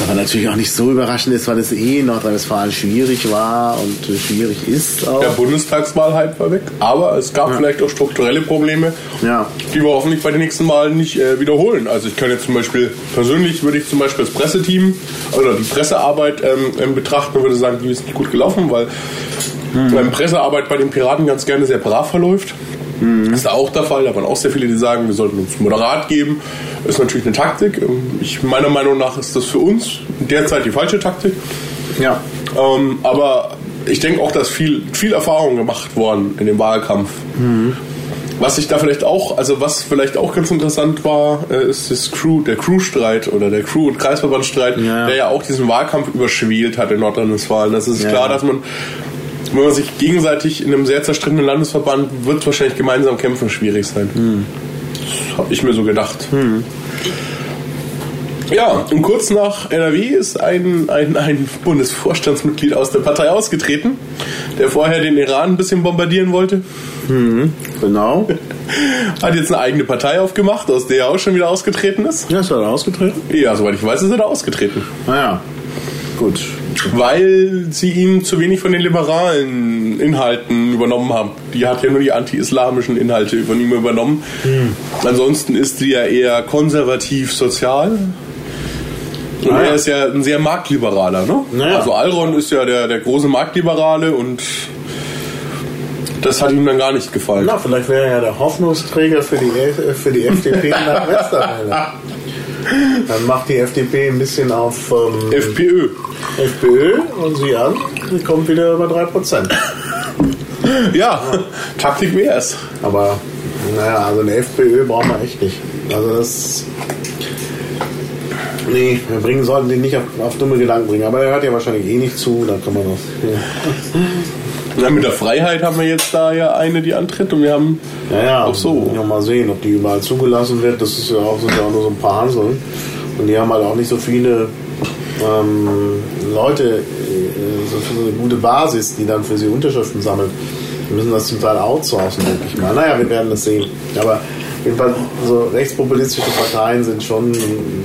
Was aber natürlich auch nicht so überraschend ist, weil es eh in Nordrhein-Westfalen schwierig war und schwierig ist auch. Der Bundestagswahl-Hype war weg, aber es gab vielleicht auch strukturelle Probleme, Ja. die wir hoffentlich bei den nächsten Malen nicht äh, wiederholen. Also ich kann jetzt zum Beispiel, persönlich würde ich zum Beispiel das Presseteam oder die Pressearbeit ähm, ähm, betrachten und würde sagen, die ist nicht gut gelaufen, weil ähm, Pressearbeit bei den Piraten ganz gerne sehr brav verläuft. Das ist auch der Fall. Da waren auch sehr viele, die sagen, wir sollten uns moderat geben. Ist natürlich eine Taktik. Ich, meiner Meinung nach ist das für uns derzeit die falsche Taktik. Ja. Ähm, aber ich denke auch, dass viel, viel Erfahrung gemacht worden in dem Wahlkampf. Was ich da vielleicht auch, also was vielleicht auch ganz interessant war, äh, ist das Crew, der Crew-Streit oder der Crew- und Kreisverbandstreit, Ja. der ja auch diesen Wahlkampf überschwelt hat in Nordrhein-Westfalen. Das ist Ja. klar, dass man, wenn man sich gegenseitig in einem sehr zerstrittenen Landesverband, wird wahrscheinlich gemeinsam kämpfen schwierig sein. Das habe ich mir so gedacht. Ja, und kurz nach NRW ist ein, ein, ein Bundesvorstandsmitglied aus der Partei ausgetreten, der vorher den Iran ein bisschen bombardieren wollte. Genau. (laughs) Hat jetzt eine eigene Partei aufgemacht, aus der er auch schon wieder ausgetreten ist. Ja, ist er da ausgetreten? Ja, soweit ich weiß, ist er da ausgetreten. Naja. Gut. Weil sie ihn zu wenig von den liberalen Inhalten übernommen haben. Die hat ja nur die anti-islamischen Inhalte von ihm übernommen. Ansonsten ist sie ja eher konservativ-sozial. Und Ah, ja. er ist ja ein sehr marktliberaler, ne? Naja. Also Alron ist ja der, der große Marktliberale und das hat ihm dann gar nicht gefallen. Na, vielleicht wäre er ja der Hoffnungsträger für die, für die FDP nach (laughs) Westerwelle. Dann macht die FDP ein bisschen auf ähm, FPÖ. FPÖ und sie an, sie kommt wieder über 3%. Ja, Taktik wär's. Aber naja, also eine FPÖ brauchen wir echt nicht. Also das. Nee, wir bringen, sollten den nicht auf, auf dumme Gedanken bringen. Aber er hört ja wahrscheinlich eh nicht zu, dann kann man das. (laughs) Ja. Ja, mit der Freiheit haben wir jetzt da ja eine, die antritt und wir haben Ja, ja, auch so. Ja, mal sehen, ob die überall zugelassen wird. Das ist ja auch, sind ja auch nur so ein paar Hanseln. Und die haben halt auch nicht so viele ähm, Leute, äh, so eine gute Basis, die dann für sie Unterschriften sammeln. Wir müssen das zum Teil outsourcen, denke ich mal. Naja, wir werden das sehen. Aber jedenfalls, so rechtspopulistische Parteien sind schon,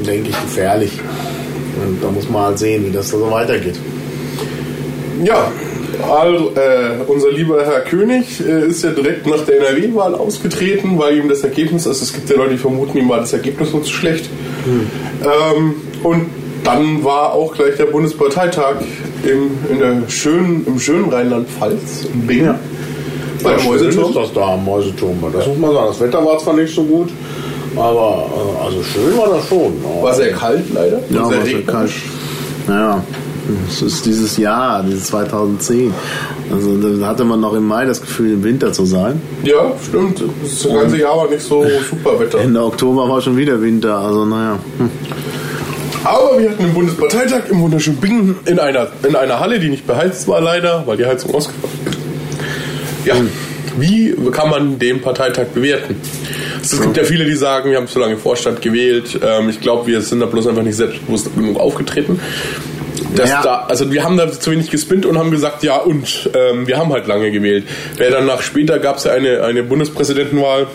denke ich, gefährlich. Und da muss man halt sehen, wie das so weitergeht. Ja, also, äh, unser lieber Herr König äh, ist ja direkt nach der NRW-Wahl ausgetreten, weil ihm das Ergebnis, also es gibt ja Leute, die vermuten, ihm war das Ergebnis nur zu schlecht. Hm. Ähm, und dann war auch gleich der Bundesparteitag im, in der schönen, im schönen Rheinland-Pfalz, in Bingen. Ja. Bei Mäuseturm. ist das da am Mäuseturm. Das muss man sagen. Das Wetter war zwar nicht so gut, aber äh, also schön war das schon. War sehr kalt leider. Ja, sehr, war sehr kalt. Naja, es ist dieses Jahr, dieses 2010. Also da hatte man noch im Mai das Gefühl, im Winter zu sein. Ja, stimmt. Das ganze Jahr war nicht so super Wetter. Ende Oktober war schon wieder Winter, also naja. Hm. Aber wir hatten den Bundesparteitag im wunderschönen Bingen in einer, in einer Halle, die nicht beheizt war leider, weil die Heizung ausgefallen ist. Ja, hm. wie kann man den Parteitag bewerten? Es gibt ja viele, die sagen, wir haben zu lange Vorstand gewählt. Ähm, ich glaube, wir sind da bloß einfach nicht selbstbewusst genug aufgetreten. Ja. Da, also wir haben da zu wenig gespinnt und haben gesagt, ja und ähm, wir haben halt lange gewählt. Wer danach später gab es ja eine, eine Bundespräsidentenwahl,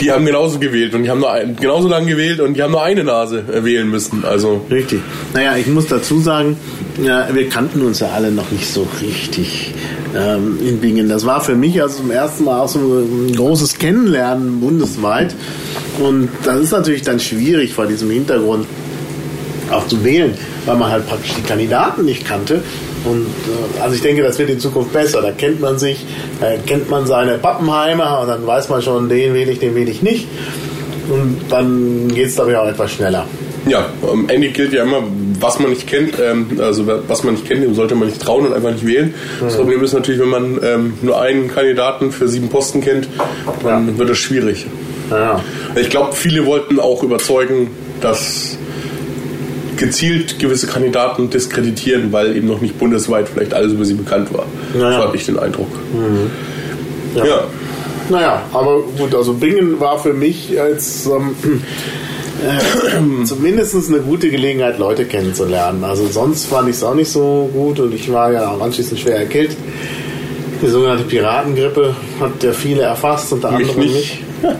die haben genauso gewählt und die haben nur ein, genauso lange gewählt und die haben nur eine Nase wählen müssen. Also richtig. Naja, ich muss dazu sagen, ja, wir kannten uns ja alle noch nicht so richtig ähm, in Bingen. Das war für mich also zum ersten Mal auch so ein großes Kennenlernen bundesweit. Und das ist natürlich dann schwierig vor diesem Hintergrund auch zu wählen, weil man halt praktisch die Kandidaten nicht kannte. Und äh, also ich denke, das wird in Zukunft besser. Da kennt man sich, da kennt man seine Pappenheimer und dann weiß man schon, den wähle ich, den wähle ich nicht. Und dann geht es, ich, auch etwas schneller. Ja, am Ende gilt ja immer, was man nicht kennt, ähm, also was man nicht kennt, dem sollte man nicht trauen und einfach nicht wählen. Das Problem ist natürlich, wenn man ähm, nur einen Kandidaten für sieben Posten kennt, dann ja. wird das schwierig. Ja. Ich glaube, viele wollten auch überzeugen, dass gezielt gewisse Kandidaten diskreditieren, weil eben noch nicht bundesweit vielleicht alles über sie bekannt war. Naja. So habe ich den Eindruck. Mhm. Ja. ja. Naja, aber gut, also Bingen war für mich als ähm, äh, (clears throat) zumindest eine gute Gelegenheit, Leute kennenzulernen. Also sonst fand ich es auch nicht so gut und ich war ja anschließend schwer erkältet. Die sogenannte Piratengrippe hat ja viele erfasst, unter anderem mich. (laughs)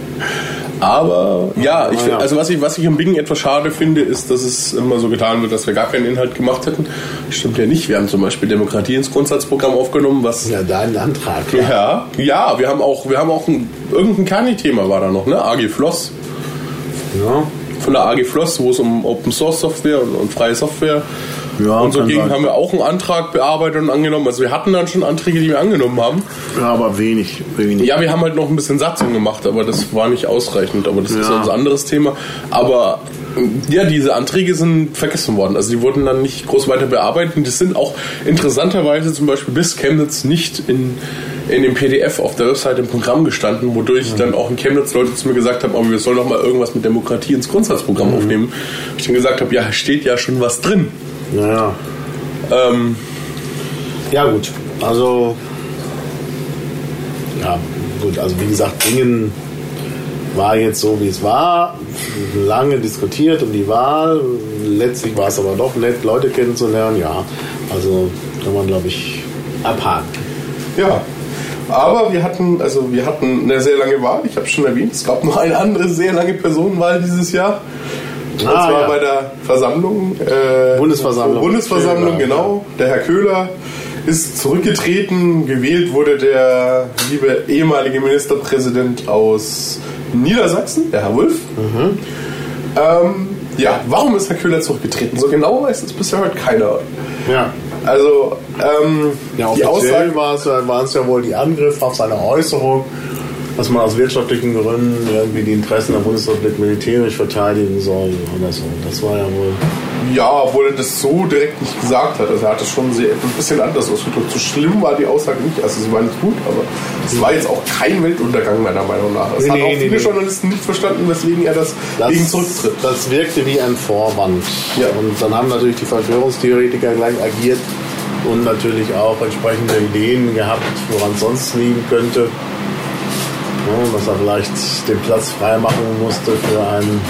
Aber ja, ich also was ich, was ich im Bingen etwas schade finde, ist, dass es immer so getan wird, dass wir gar keinen Inhalt gemacht hätten. Stimmt ja nicht. Wir haben zum Beispiel Demokratie ins Grundsatzprogramm aufgenommen, was. Ja, dein Antrag. Ja, ja, ja wir haben auch, wir haben auch ein, irgendein Kani-Thema war da noch, ne? AG Floss. Ja. Von der AG Floss, wo es um Open Source Software und, und freie Software ja, und so gegen haben wir auch einen Antrag bearbeitet und angenommen. Also wir hatten dann schon Anträge, die wir angenommen haben. Ja, aber wenig, wenig. Ja, wir haben halt noch ein bisschen Satzung gemacht, aber das war nicht ausreichend. Aber das ja. ist ein anderes Thema. Aber ja, diese Anträge sind vergessen worden. Also die wurden dann nicht groß weiter bearbeitet. Das sind auch interessanterweise zum Beispiel bis Chemnitz nicht in, in dem PDF auf der Website im Programm gestanden, wodurch mhm. dann auch in Chemnitz Leute zu mir gesagt haben, aber wir sollen doch mal irgendwas mit Demokratie ins Grundsatzprogramm mhm. aufnehmen. Ich dann gesagt habe, ja, steht ja schon was drin. Naja. Ähm, ja, gut. Also, ja, gut. Also, wie gesagt, Dingen war jetzt so, wie es war. Lange diskutiert um die Wahl. Letztlich war es aber doch nett, Leute kennenzulernen. Ja, also kann man, glaube ich, abhaken. Ja, aber wir hatten, also wir hatten eine sehr lange Wahl. Ich habe schon erwähnt, es gab noch eine andere sehr lange Personenwahl dieses Jahr. Und ah, zwar ja. bei der Versammlung. Äh, Bundesversammlung. Bundesversammlung, Köhler, genau. Der Herr Köhler ist zurückgetreten. Gewählt wurde der liebe ehemalige Ministerpräsident aus Niedersachsen, der Herr Wulff. Mhm. Ähm, ja, warum ist Herr Köhler zurückgetreten? So genau weiß es bisher halt keiner. Ja. Also, ähm, ja, die Aussage waren es ja wohl die Angriffe auf seine Äußerung dass man aus wirtschaftlichen Gründen irgendwie die Interessen der Bundesrepublik militärisch verteidigen soll oder so. Das war ja wohl. Ja, obwohl er das so direkt nicht gesagt hat. Also er hat es schon sehr, ein bisschen anders ausgedrückt. So schlimm war die Aussage nicht. Also sie war nicht gut, aber es war jetzt auch kein Weltuntergang meiner Meinung nach. Es nee, haben auch viele nee, Journalisten nicht verstanden, weswegen er das, das gegen zurücktritt. Das wirkte wie ein Vorwand. Ja. Und dann haben natürlich die Verschwörungstheoretiker gleich agiert und natürlich auch entsprechende Ideen gehabt, woran es sonst liegen könnte dass er vielleicht den Platz freimachen musste für einen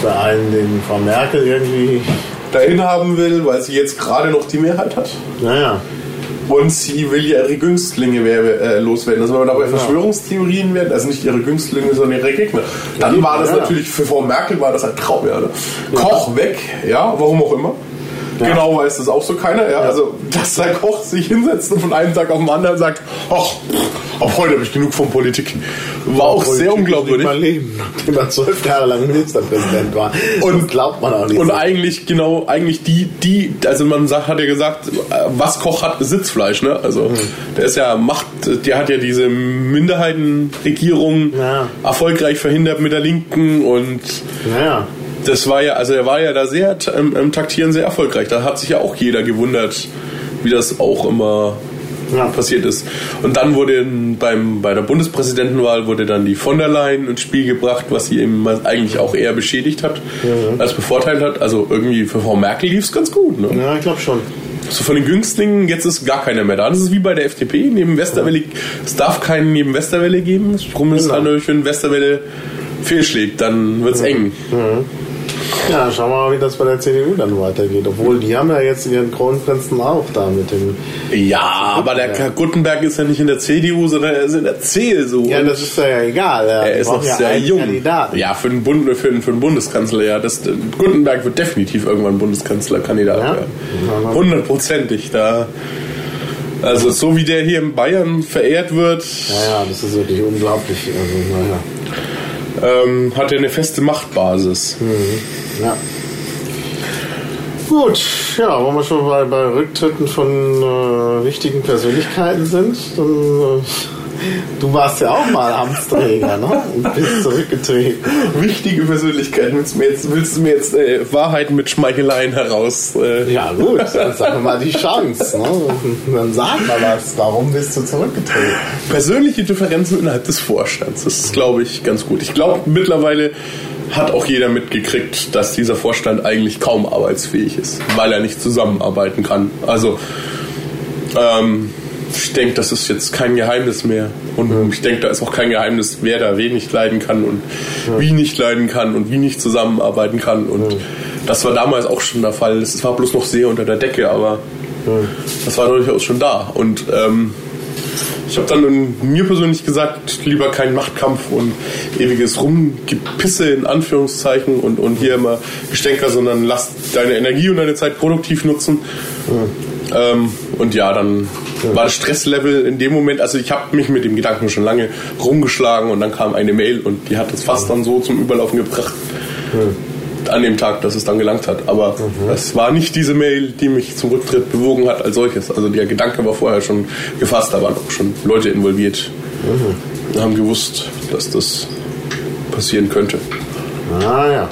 für einen, den Frau Merkel irgendwie. dahin haben will, weil sie jetzt gerade noch die Mehrheit hat. Naja. Und sie will ja ihre Günstlinge äh, loswerden. Also wenn wir dabei Verschwörungstheorien werden, also nicht ihre Günstlinge, sondern ihre Gegner. Dann war das Ja. natürlich, für Frau Merkel war das ein Traum. Ja, ne? Koch weg, ja, warum auch immer. Genau weiß das auch so keiner. Ja? Also, dass der Koch sich hinsetzt und von einem Tag auf den anderen sagt, ach, ab heute habe ich genug von Politik. War auch Politik sehr unglaubwürdig. Mein Leben, nachdem er zwölf Jahre lang Ministerpräsident war. Und- das glaubt man auch nicht. Und so. eigentlich genau, eigentlich die, die, also man sagt, hat ja gesagt, äh, was Koch hat, Sitzfleisch, ne? Also der ist ja Macht, der hat ja diese Minderheitenregierung Ja. erfolgreich verhindert mit der Linken und naja. Das war ja, also er war ja da sehr im, im Taktieren sehr erfolgreich. Da hat sich ja auch jeder gewundert, wie das auch immer Ja. passiert ist. Und dann wurde beim, bei der Bundespräsidentenwahl wurde dann die von der Leyen ins Spiel gebracht, was sie eben eigentlich auch eher beschädigt hat, als bevorteilt hat. Also irgendwie für Frau Merkel lief es ganz gut. Ne? Ja, ich glaube schon. So von den Günstlingen, jetzt ist gar keiner mehr da. Das ist wie bei der FDP, neben Westerwelle, es darf keinen neben Westerwelle geben. Drum ist Genau. dann wenn Westerwelle fehlschlägt, dann wird es eng. Ja, schauen wir mal, wie das bei der CDU dann weitergeht. Obwohl, die haben ja jetzt ihren Kronprinzen auch da mit dem. Ja, aber der Herr Gutenberg ist ja nicht in der CDU, sondern er ist in der CSU. Ja, das ist ja egal. Ja, er ist noch ja sehr einen jung. Kandidaten. Ja, für den, Bund, für, den, für den Bundeskanzler, ja. Das, Gutenberg wird definitiv irgendwann Bundeskanzlerkandidat. Ja? Ja. Hundertprozentig. Da, also so wie der hier in Bayern verehrt wird, Ja, ja, das ist wirklich unglaublich. Also, naja. Ähm, hat er eine feste Machtbasis. Ja. Gut, ja, wo wir schon bei, bei Rücktritten von äh, wichtigen Persönlichkeiten sind, dann äh, du warst ja auch mal Amtsträger, ne? Und bist zurückgetreten. Wichtige Persönlichkeiten. Willst du mir jetzt, willst du mir jetzt äh, Wahrheiten mit Schmeicheleien heraus? Äh, Ja gut, dann sag mal die Chance, ne? Dann sag mal was, warum bist du zurückgetreten? persönliche Differenzen innerhalb des Vorstands. Das ist, glaube ich, ganz gut. Ich glaube, mittlerweile hat auch jeder mitgekriegt, dass dieser Vorstand eigentlich kaum arbeitsfähig ist, weil er nicht zusammenarbeiten kann. Also, ähm, ich denke, das ist jetzt kein Geheimnis mehr. Und ich denke, da ist auch kein Geheimnis, wer da wenig leiden kann und wie nicht leiden kann und wie nicht zusammenarbeiten kann. Und das war damals auch schon der Fall. Es war bloß noch sehr unter der Decke, aber das war durchaus schon da. Und ähm, ich habe dann mir persönlich gesagt, lieber kein Machtkampf und ewiges Rumgepisse in Anführungszeichen und, und hier immer Gestänker, sondern lass deine Energie und deine Zeit produktiv nutzen. Ähm, und ja, dann war das Stresslevel in dem Moment, also ich habe mich mit dem Gedanken schon lange rumgeschlagen und dann kam eine Mail und die hat es fast dann so zum Überlaufen gebracht an dem Tag, dass es dann gelangt hat. Aber es war nicht diese Mail, die mich zum Rücktritt bewogen hat als solches. Also der Gedanke war vorher schon gefasst, da waren auch schon Leute involviert. und Haben gewusst, dass das passieren könnte. Ah ja.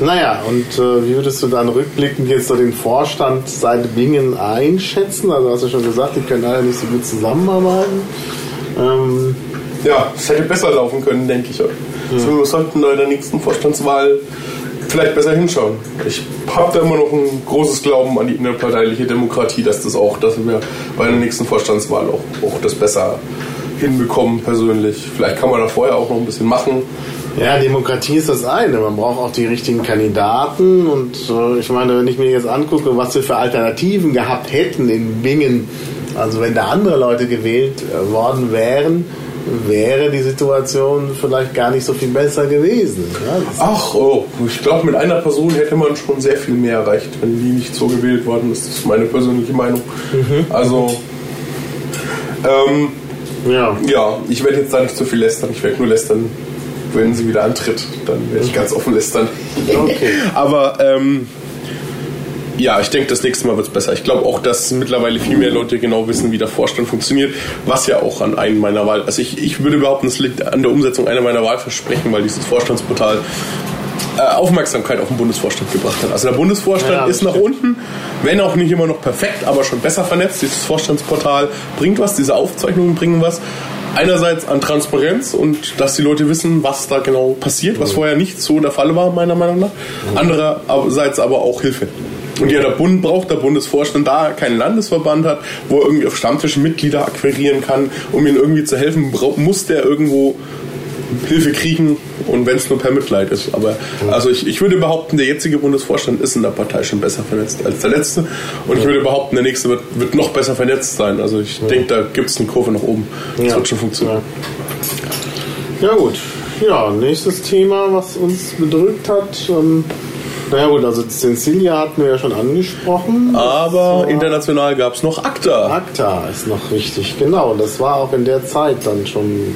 Naja, und äh, wie würdest du dann rückblickend jetzt so den Vorstand seit Bingen einschätzen? Also hast du schon gesagt, die können alle nicht so gut zusammenarbeiten. Ähm, Ja, es hätte besser laufen können, denke ich. Also wir sollten bei der nächsten Vorstandswahl vielleicht besser hinschauen. Ich habe da immer noch ein großes Glauben an die innerparteiliche Demokratie, dass das auch, dass wir bei der nächsten Vorstandswahl auch, auch das besser hinbekommen persönlich. Vielleicht kann man da vorher auch noch ein bisschen machen. Ja, Demokratie ist das eine. Man braucht auch die richtigen Kandidaten. Und äh, ich meine, wenn ich mir jetzt angucke, was wir für Alternativen gehabt hätten in Bingen, also wenn da andere Leute gewählt äh, worden wären, wäre die Situation vielleicht gar nicht so viel besser gewesen. Ja, Ach, oh, ich glaube, mit einer Person hätte man schon sehr viel mehr erreicht, wenn die nicht so gewählt worden ist. Das ist meine persönliche Meinung. Also, ähm, ja. ja, ich werde jetzt da nicht zu viel lästern. Ich werde nur lästern, wenn sie wieder antritt. Dann werde ich ganz offen lästern. Okay. Aber, ähm, ja, ich denke, das nächste Mal wird es besser. Ich glaube auch, dass mittlerweile viel mehr Leute genau wissen, wie der Vorstand funktioniert, was ja auch an einem meiner Wahl, also ich, ich würde behaupten, es liegt an der Umsetzung einer meiner Wahlversprechen, weil dieses Vorstandsportal äh, Aufmerksamkeit auf den Bundesvorstand gebracht hat. Also der Bundesvorstand Ja, ist nach stimmt. unten, wenn auch nicht immer noch perfekt, aber schon besser vernetzt. Dieses Vorstandsportal bringt was, diese Aufzeichnungen bringen was. Einerseits an Transparenz und dass die Leute wissen, was da genau passiert, was vorher nicht so der Fall war, meiner Meinung nach. Andererseits aber auch Hilfe. Und ja, der Bund braucht der Bundesvorstand, da er keinen Landesverband hat, wo er irgendwie auf Stammtischen Mitglieder akquirieren kann, um ihnen irgendwie zu helfen, muss der irgendwo Hilfe kriegen, Und wenn es nur per Mitleid ist. Aber also ich, ich würde behaupten, der jetzige Bundesvorstand ist in der Partei schon besser vernetzt als der letzte. Und ich würde behaupten, der nächste wird, wird noch besser vernetzt sein. Also ich denke, da gibt es eine Kurve nach oben. Das Ja. wird schon funktionieren. Ja gut. Ja, nächstes Thema, was uns bedrückt hat. Ähm, naja gut, also Cencilia hatten wir ja schon angesprochen. Aber international gab es noch ACTA. ACTA ist noch wichtig, genau. Das war auch in der Zeit dann schon.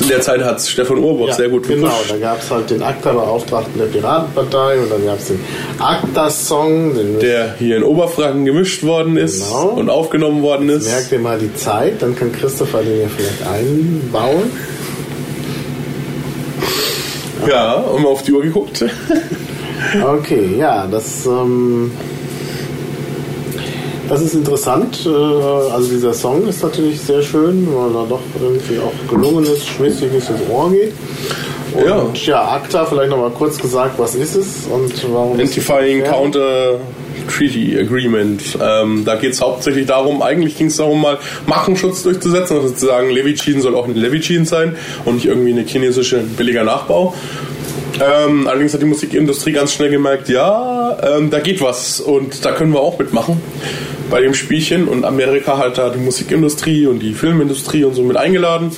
In der Zeit hat Stefan Urburg Ja, sehr gut Genau, gepusht. da gab es halt den ACTA-Beauftragten der Piratenpartei und dann gab es den ACTA-Song, Der hier in Oberfranken gemischt worden ist Genau. und aufgenommen worden ist. Merkt ihr mal die Zeit, dann kann Christopher den ja vielleicht einbauen. Ja, und mal auf die Uhr geguckt. (laughs) Okay, ja, das, ähm, das ist interessant. Äh, Also dieser Song ist natürlich sehr schön, weil er doch irgendwie auch gelungen ist, schmisstiges ins Ohr geht. Und ja, ACTA, vielleicht nochmal kurz gesagt, was ist es und warum Identifying? Counter Treaty Agreement. Ähm, da geht es hauptsächlich darum, eigentlich ging es darum, mal Markenschutz durchzusetzen, also zu sagen, Levichin soll auch eine Levichin sein und nicht irgendwie eine chinesische billiger Nachbau. Ähm, allerdings hat die Musikindustrie ganz schnell gemerkt, ja, ähm, da geht was und da können wir auch mitmachen bei dem Spielchen. Und Amerika hat da die Musikindustrie und die Filmindustrie und so mit eingeladen.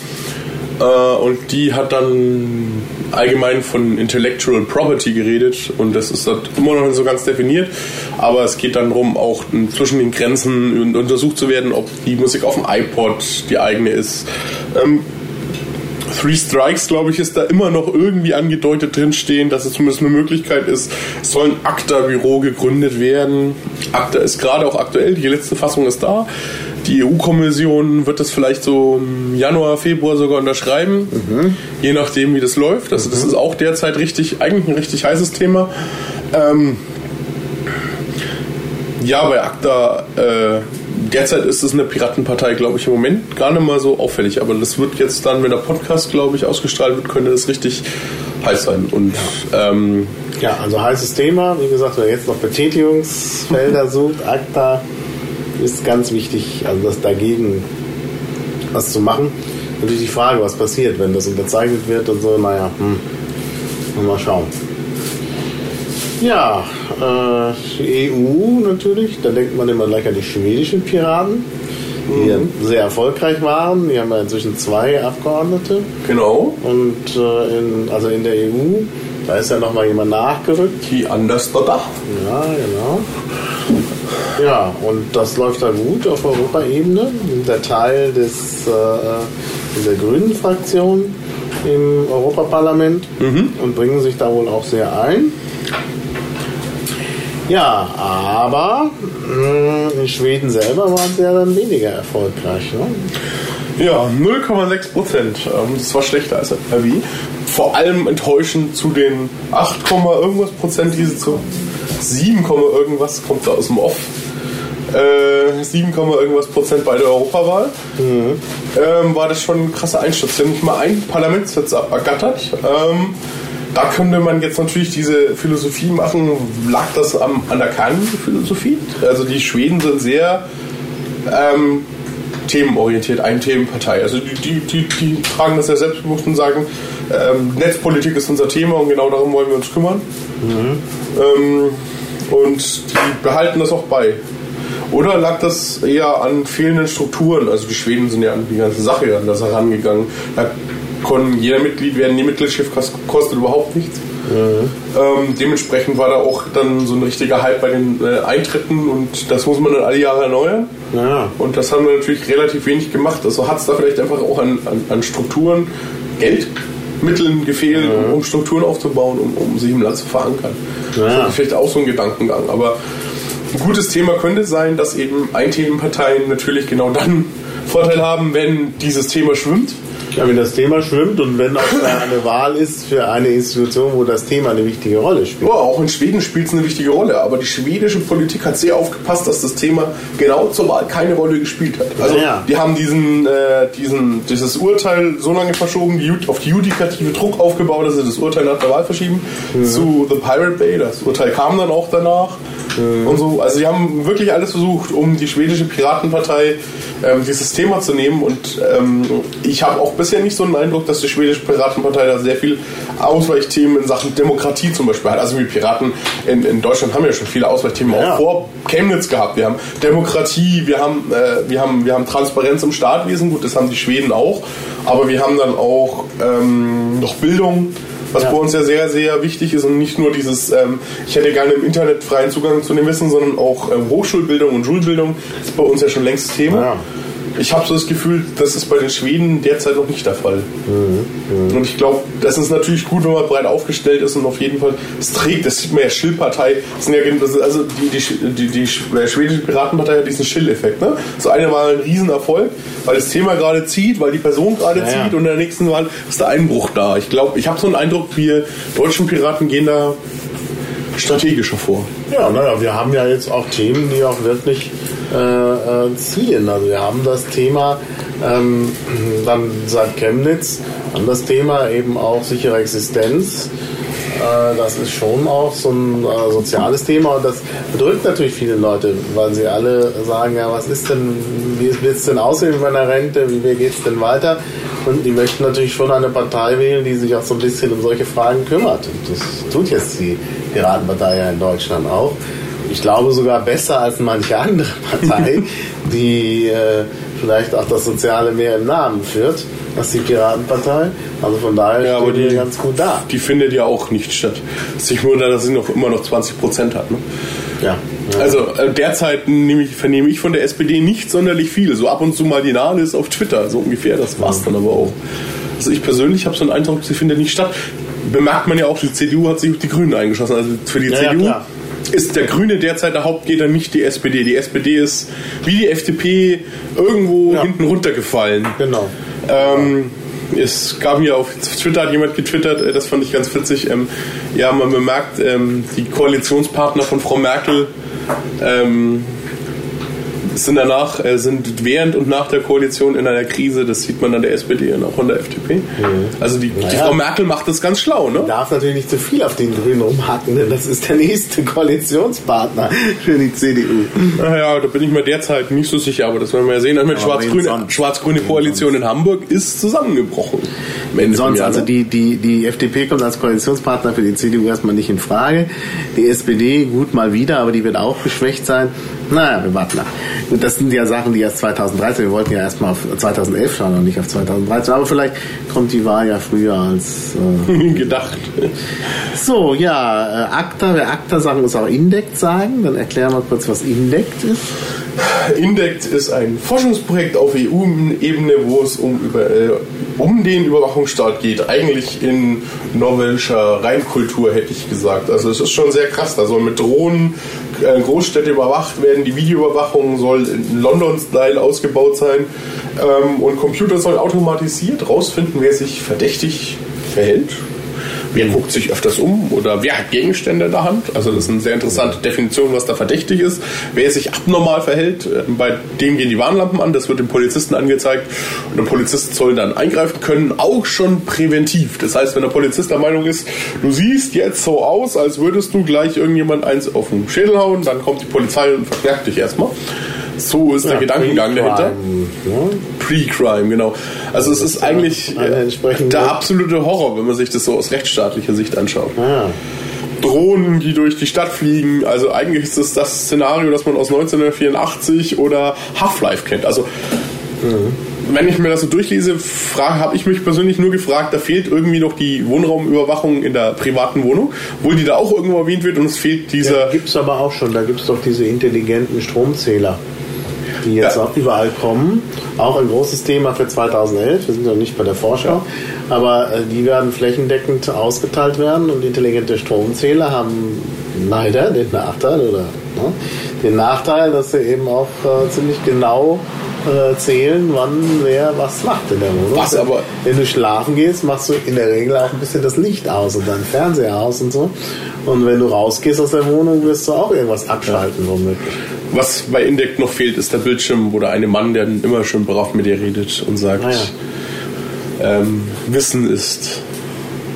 Äh, und die hat dann allgemein von Intellectual Property geredet und das ist dort immer noch nicht so ganz definiert. Aber es geht dann darum, auch zwischen den Grenzen un- untersucht zu werden, ob die Musik auf dem iPod die eigene ist. Ähm, Three Strikes, glaube ich, ist da immer noch irgendwie angedeutet drinstehen, dass es zumindest eine Möglichkeit ist, es soll ein ACTA-Büro gegründet werden. ACTA ist gerade auch aktuell, die letzte Fassung ist da. Die EU-Kommission wird das vielleicht so im Januar, Februar sogar unterschreiben, je nachdem, wie das läuft. Also das ist auch derzeit richtig, eigentlich ein richtig heißes Thema. Ähm, ja, bei ACTA, äh, derzeit ist es eine Piratenpartei, glaube ich, im Moment gar nicht mal so auffällig. Aber das wird jetzt dann, wenn der Podcast, glaube ich, ausgestrahlt wird, könnte das richtig heiß sein. Und ähm, Ja, also heißes Thema. Wie gesagt, wer jetzt noch Betätigungsfelder (laughs) sucht, ACTA ist ganz wichtig, also das dagegen was zu machen. Natürlich die Frage, was passiert, wenn das unterzeichnet wird und so, naja, hm, mal schauen. Ja, äh, die EU natürlich, da denkt man immer gleich an die schwedischen Piraten, die ja sehr erfolgreich waren. Die haben ja inzwischen zwei Abgeordnete. genau, Und äh, in, also in der EU, da ist ja nochmal jemand nachgerückt. die Andersdotter. Ja, genau. Ja, und das läuft da gut auf Europaebene. Der Teil des, äh, dieser grünen Fraktion im Europaparlament und bringen sich da wohl auch sehr ein. Ja, aber mh, in Schweden selber waren sie ja dann weniger erfolgreich. Ne? Ja, 0,6 Prozent. Ähm, das war schlechter als wie. Vor allem enttäuschend zu den 8, irgendwas Prozent, die sie zu 7, irgendwas kommt da aus dem Off. Äh, 7, irgendwas Prozent bei der Europawahl. Ähm, war das schon ein krasser Einsturz. Sie haben nicht mal einen Parlamentssitz ergattert. Ähm, da könnte man jetzt natürlich diese Philosophie machen, lag das am, an der Kernphilosophie? Also die Schweden sind sehr ähm, themenorientiert, ein Themenpartei. Also die, die, die, die tragen das ja selbstbewusst und sagen, ähm, Netzpolitik ist unser Thema und genau darum wollen wir uns kümmern. Ähm, und die behalten das auch bei. Oder lag das eher an fehlenden Strukturen? Also die Schweden sind ja an die ganze Sache an das herangegangen. Da konnten jeder Mitglied werden, die Mitgliedschaft kost- kostet überhaupt nichts. Ähm, dementsprechend war da auch dann so ein richtiger Hype bei den äh, Eintritten und das muss man dann alle Jahre erneuern. Ja. Und das haben wir natürlich relativ wenig gemacht. Also hat es da vielleicht einfach auch an, an, an Strukturen, Geldmitteln gefehlt, um, um Strukturen aufzubauen, um, um sich im Land zu verankern. Ja. Das ist vielleicht auch so ein Gedankengang. Aber ein gutes Thema könnte sein, dass eben Einthemenparteien natürlich genau dann (laughs) Vorteil haben, wenn dieses Thema schwimmt. Wenn das Thema schwimmt und wenn auch eine Wahl ist für eine Institution, wo das Thema eine wichtige Rolle spielt. Ja, auch in Schweden spielt es eine wichtige Rolle, aber die schwedische Politik hat sehr aufgepasst, dass das Thema genau zur Wahl keine Rolle gespielt hat. Also Ja. die haben diesen, äh, diesen, dieses Urteil so lange verschoben, die, auf die judikative Druck aufgebaut, dass sie das Urteil nach der Wahl verschieben, zu The Pirate Bay. Das Urteil kam dann auch danach. Mhm. und so. Also sie haben wirklich alles versucht, um die schwedische Piratenpartei ähm, dieses Thema zu nehmen. Und ähm, ich habe auch bisher nicht so einen Eindruck, dass die schwedische Piratenpartei da sehr viel Ausweichthemen in Sachen Demokratie zum Beispiel hat. Also wir Piraten in, in Deutschland haben ja schon viele Ausweichthemen ja. auch vor Chemnitz gehabt. Wir haben Demokratie, wir haben, äh, wir haben, wir haben Transparenz im Staatwesen, gut, das haben die Schweden auch. Aber wir haben dann auch ähm, noch Bildung was ja. bei uns ja sehr, sehr wichtig ist und nicht nur dieses, ähm, ich hätte gerne im Internet freien Zugang zu dem Wissen, sondern auch ähm, Hochschulbildung und Schulbildung ist bei uns ja schon längst Thema. Ja. Ich habe so das Gefühl, das ist bei den Schweden derzeit noch nicht der Fall. Mhm. Mhm. Und ich glaube, das ist natürlich gut, wenn man breit aufgestellt ist und auf jeden Fall es trägt. Das sieht man ja Schill-Partei. Ja, also die, die, die, die, schwedische Piratenpartei hat diesen Schill-Effekt. Ne? So eine war ein Riesenerfolg, weil das Thema gerade zieht, weil die Person gerade ja, zieht und in der nächsten Wahl ist der Einbruch da. Ich glaube, ich habe so einen Eindruck, wir deutschen Piraten gehen da strategischer vor. Ja, naja, wir haben ja jetzt auch Themen, die auch wirklich äh, äh, ziehen. Also wir haben das Thema ähm, dann seit Chemnitz, haben das Thema eben auch sichere Existenz. Äh, das ist schon auch so ein äh, soziales Thema und das bedrückt natürlich viele Leute, weil sie alle sagen, ja, was ist denn, wie wird es denn aussehen mit meiner Rente, wie geht es denn weiter? Und die möchten natürlich schon eine Partei wählen, die sich auch so ein bisschen um solche Fragen kümmert. Und das tut jetzt die Piratenpartei ja in Deutschland auch ich glaube sogar besser als manche andere Partei, (laughs) die äh, vielleicht auch das Soziale mehr im Namen führt, als die Piratenpartei. Also von daher ja, aber die, die ganz gut da. Die findet ja auch nicht statt. Ich wundere, dass sie noch immer noch 20 Prozent hat. Ne? Ja. ja. Also äh, derzeit nehme ich, vernehme ich von der SPD nicht sonderlich viel. So ab und zu mal die Nahles auf Twitter, so ungefähr. Das war es dann aber auch. Also ich persönlich habe so einen Eindruck, sie findet nicht statt. Bemerkt man ja auch, die CDU hat sich auf die Grünen eingeschossen. Also für die ja, CDU ja, ist der Grüne derzeit der Hauptgegner, nicht die SPD. Die SPD ist wie die FDP irgendwo ja. hinten runtergefallen. Genau. Ähm, es gab hier auf Twitter hat jemand getwittert, äh, das fand ich ganz witzig. Ähm, ja, man bemerkt, ähm, die Koalitionspartner von Frau Merkel ähm, sind danach, äh, sind während und nach der Koalition in einer Krise. Das sieht man an der SPD und auch an der FDP. Mhm. Also die, naja, die, Frau Merkel macht das ganz schlau, ne? Darf natürlich nicht zu viel auf den Grünen rumhacken, denn das ist der nächste Koalitionspartner für die CDU. Naja, da bin ich mir derzeit nicht so sicher, aber das werden wir ja sehen. Schwarz-grüne Schwarz Koalition in Hamburg ist zusammengebrochen. Sonst, also ne? die, die, die FDP kommt als Koalitionspartner für die CDU erstmal nicht in Frage. Die SPD gut mal wieder, aber die wird auch geschwächt sein. Naja, wir warten ab. Und das sind ja Sachen, die erst 2013, wir wollten ja erstmal auf 2011 schauen und nicht auf 2013, aber vielleicht kommt die Wahl ja früher als äh, (laughs) gedacht. So, ja, äh, ACTA, wer ACTA sagen, muss auch INDECT sagen. Dann erklären wir kurz, was INDECT ist. INDECT ist ein Forschungsprojekt auf EU-Ebene, wo es um, über, äh, um den Überwachungsstaat geht. Eigentlich in norwegischer Reinkultur, hätte ich gesagt. Also es ist schon sehr krass. Da soll mit Drohnen äh, Großstädte überwacht werden. Die Videoüberwachung soll in London-Style ausgebaut sein. Ähm, und Computer sollen automatisiert rausfinden, wer sich verdächtig verhält wer guckt sich öfters um oder wer hat Gegenstände in der Hand. Also das ist eine sehr interessante Definition, was da verdächtig ist. Wer sich abnormal verhält, äh, bei dem gehen die Warnlampen an, das wird dem Polizisten angezeigt und der Polizist soll dann eingreifen können, auch schon präventiv. Das heißt, wenn der Polizist der Meinung ist, du siehst jetzt so aus, als würdest du gleich irgendjemand eins auf den Schädel hauen, dann kommt die Polizei und verstärkt dich erstmal. So ist ja, der Gedankengang dahinter. Pre-Crime, genau. Also es ist eigentlich der absolute Horror, wenn man sich das so aus rechtsstaatlicher Sicht anschaut. Ah. Drohnen, die durch die Stadt fliegen. Also eigentlich ist das das Szenario, das man aus 1984 oder Half-Life kennt. Also mhm. wenn ich mir das so durchlese, habe ich mich persönlich nur gefragt, da fehlt irgendwie noch die Wohnraumüberwachung in der privaten Wohnung, obwohl die da auch irgendwo erwähnt wird und es fehlt dieser... Ja, gibt es aber auch schon, da gibt es doch diese intelligenten Stromzähler die jetzt ja. auch überall kommen. Auch ein großes Thema für 2011. Wir sind ja nicht bei der Vorschau. Aber äh, die werden flächendeckend ausgeteilt werden und intelligente Stromzähler haben leider den Nachteil oder ne, den Nachteil, dass sie eben auch äh, ziemlich genau äh, zählen, wann wer was macht in der Wohnung. Was aber? Wenn du schlafen gehst, machst du in der Regel auch ein bisschen das Licht aus und deinen Fernseher aus und so. Und wenn du rausgehst aus der Wohnung, wirst du auch irgendwas abschalten, ja. Was bei Indec noch fehlt, ist der Bildschirm, wo der eine Mann, der immer schön brav mit dir redet und sagt, ah, ja. ähm, Wissen ist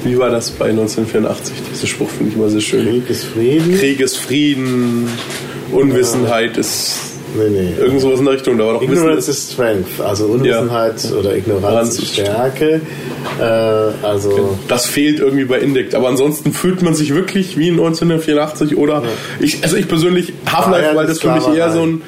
Wie war das bei 1984? Dieser Spruch finde ich immer sehr schön. Krieg ist Frieden. Krieg ist Frieden, Unwissenheit ist Nee, nee. irgend sowas in der Richtung. Da war doch Ignorance Wissen is Strength, also Unwissenheit oder Ignoranz ist ist Stärke. Äh, also Das fehlt irgendwie bei Indekt. Aber ansonsten fühlt man sich wirklich wie in 1984 oder ich, also ich persönlich Half-Life, weil das für mich eher so ein.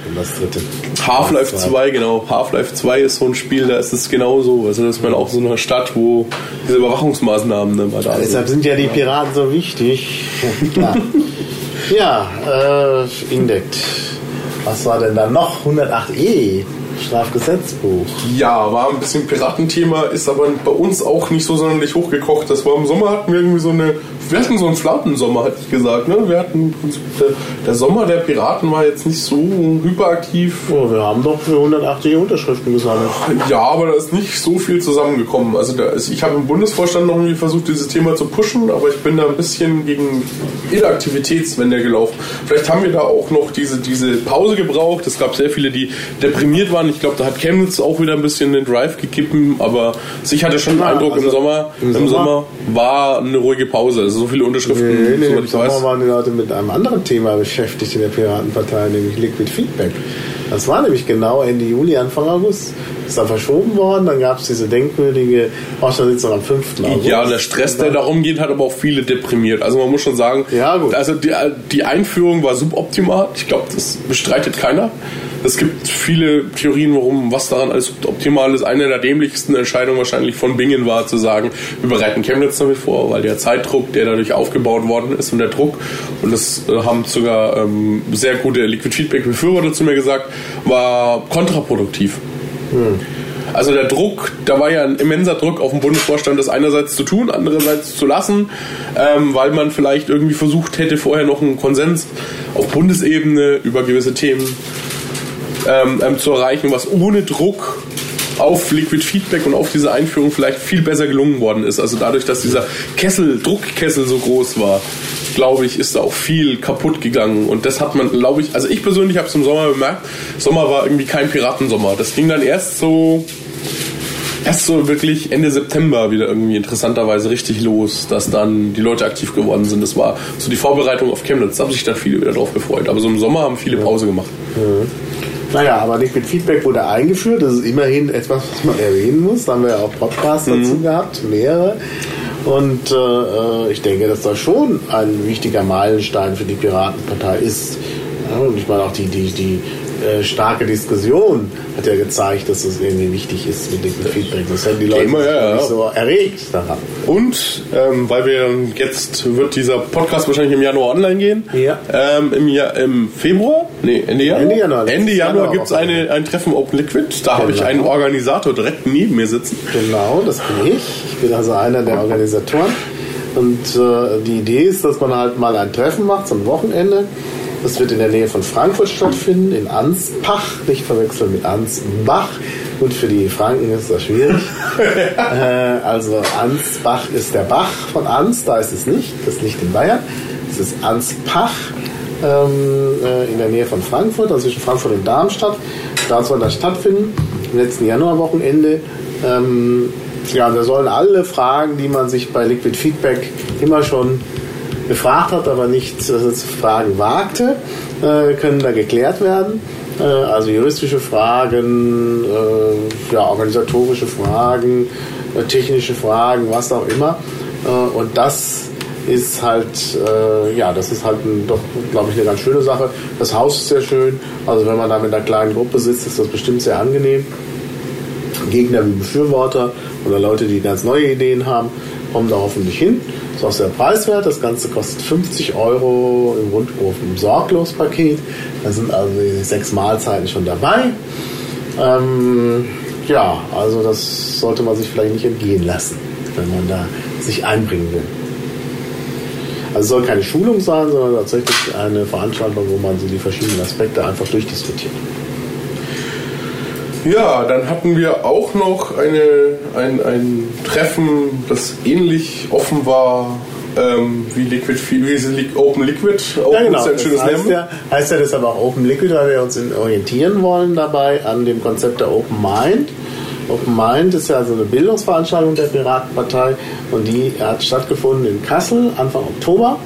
Half-Life Das 2, genau. Half-Life 2 ist so ein Spiel, da ist es genauso. Also das ist man auch so eine Stadt, wo diese Überwachungsmaßnahmen ne, mal da Deshalb sind. ja die Piraten so wichtig. (laughs) Klar. ja, äh, Indekt. Was war denn da noch? 108e. Strafgesetzbuch. Ja, war ein bisschen Piratenthema, ist aber bei uns auch nicht so sonderlich hochgekocht. Das war im Sommer hatten wir irgendwie so eine, wir hatten so einen Flautensommer, hatte ich gesagt. Ne? Wir hatten der, der Sommer der Piraten war jetzt nicht so hyperaktiv. Oh, wir haben doch für 108e Unterschriften gesammelt. Ja, aber da ist nicht so viel zusammengekommen. Also, da ist, ich habe im Bundesvorstand noch irgendwie versucht, dieses Thema zu pushen, aber ich bin da ein bisschen gegen Inaktivitätswende gelaufen. Vielleicht haben wir da auch noch diese, diese Pause gebraucht. Es gab sehr viele, die deprimiert waren. Ich glaube, da hat Chemnitz auch wieder ein bisschen den Drive gegeben, aber ich hatte schon den Eindruck, im, also Sommer, im im, Sommer- Sommer, war eine ruhige Pause. Also so viele Unterschriften, Nee, nee, soweit im ich Sommer waren die Leute mit einem anderen Thema beschäftigt in der Piratenpartei, nämlich Liquid Feedback. Das war nämlich genau Ende Juli, Anfang August. Ist dann verschoben worden, dann gab es diese denkwürdige Ausschusssitzung am 5. August. Ja, der Stress, der darum geht, hat aber auch viele deprimiert. Also man muss schon sagen, Ja, gut. also die, die Einführung war suboptimal. Ich glaube, das bestreitet keiner. Es gibt viele Theorien, warum was daran alles suboptimal ist. Eine der dämlichsten Entscheidungen wahrscheinlich von Bingen war zu sagen, wir bereiten Chemnitz damit vor, weil der Zeitdruck, der dadurch aufgebaut worden ist und der Druck, und das äh, haben sogar ähm, sehr gute Liquid Feedback Befürworter zu mir gesagt, war kontraproduktiv. Also der Druck, da war ja ein immenser Druck auf den Bundesvorstand, das einerseits zu tun, andererseits zu lassen, ähm, weil man vielleicht irgendwie versucht hätte, vorher noch einen Konsens auf Bundesebene über gewisse Themen ähm, ähm, zu erreichen, was ohne Druck auf Liquid Feedback und auf diese Einführung vielleicht viel besser gelungen worden ist. Also dadurch, dass dieser Kessel, Druckkessel so groß war, glaube ich, ist da auch viel kaputt gegangen. Und das hat man, glaube ich, also ich persönlich habe es im Sommer bemerkt, Sommer war irgendwie kein Piratensommer. Das ging dann erst so erst so wirklich Ende September wieder irgendwie interessanterweise richtig los, dass dann die Leute aktiv geworden sind. Das war so die Vorbereitung auf Chemnitz. Da haben sich dann viele wieder drauf gefreut. Aber so im Sommer haben viele Pause gemacht. Naja, aber Liquid Feedback wurde eingeführt. Das ist immerhin etwas, was man erwähnen muss. Da haben wir ja auch Podcasts dazu gehabt, mehrere. Und äh, ich denke, dass das schon ein wichtiger Meilenstein für die Piratenpartei ist. Und ich meine auch die, die, die äh, starke Diskussion hat ja gezeigt, dass es irgendwie wichtig ist mit Liquid Feedback. Das haben die Leute Thema, ja, nicht ja. so erregt daran. Und ähm, weil wir dann jetzt wird dieser Podcast wahrscheinlich im Januar online gehen. Ja. Ähm, im, Jahr, Im Februar? Nee, Ende Januar. Ende Januar. Ende Januar gibt es ein Treffen Open Liquid. Da habe ich Genau. einen Organisator direkt neben mir sitzen. Genau, das bin ich. Ich bin also einer der Organisatoren. Und äh, die Idee ist, dass man halt mal ein Treffen macht zum Wochenende. Das wird in der Nähe von Frankfurt stattfinden, in Anspach, nicht verwechseln mit Ansbach. Gut, für die Franken ist das schwierig. (laughs) äh, also Ansbach ist der Bach von Ans, da ist es nicht, das liegt in Bayern. Es ist Anspach ähm, äh, in der Nähe von Frankfurt, also zwischen Frankfurt und Darmstadt. Da soll das stattfinden, im letzten Januarwochenende. Ähm, ja, da sollen alle Fragen, die man sich bei Liquid Feedback immer schon gefragt hat, aber nicht zu fragen wagte, äh, können da geklärt werden. Äh, also juristische Fragen, äh, ja, organisatorische Fragen, technische Fragen, was auch immer. Und das ist halt, ja, das ist halt ein, doch, glaube ich, eine ganz schöne Sache. Das Haus ist sehr schön. Also wenn man da mit einer kleinen Gruppe sitzt, ist das bestimmt sehr angenehm. Gegner wie Befürworter oder Leute, die ganz neue Ideen haben, kommen da hoffentlich hin. Ist auch sehr preiswert. Das Ganze kostet 50 Euro im Rundhof im Sorglos-Paket. Da sind also die sechs Mahlzeiten schon dabei. Ähm, ja, also das sollte man sich vielleicht nicht entgehen lassen, wenn man da sich einbringen will. Also es soll keine Schulung sein, sondern tatsächlich eine Veranstaltung, wo man so die verschiedenen Aspekte einfach durchdiskutiert. Ja, dann hatten wir auch noch eine, ein, ein Treffen, das ähnlich offen war ähm, wie Liquid, wie Li- Open Liquid. Open Ja, genau. ist ja ein Das schönes heißt Namen. ja, heißt ja deshalb auch Open Liquid, weil wir uns orientieren wollen dabei an dem Konzept der Open Mind. Open Mind ist ja so eine Bildungsveranstaltung der Piratenpartei und die hat stattgefunden in Kassel Anfang Oktober.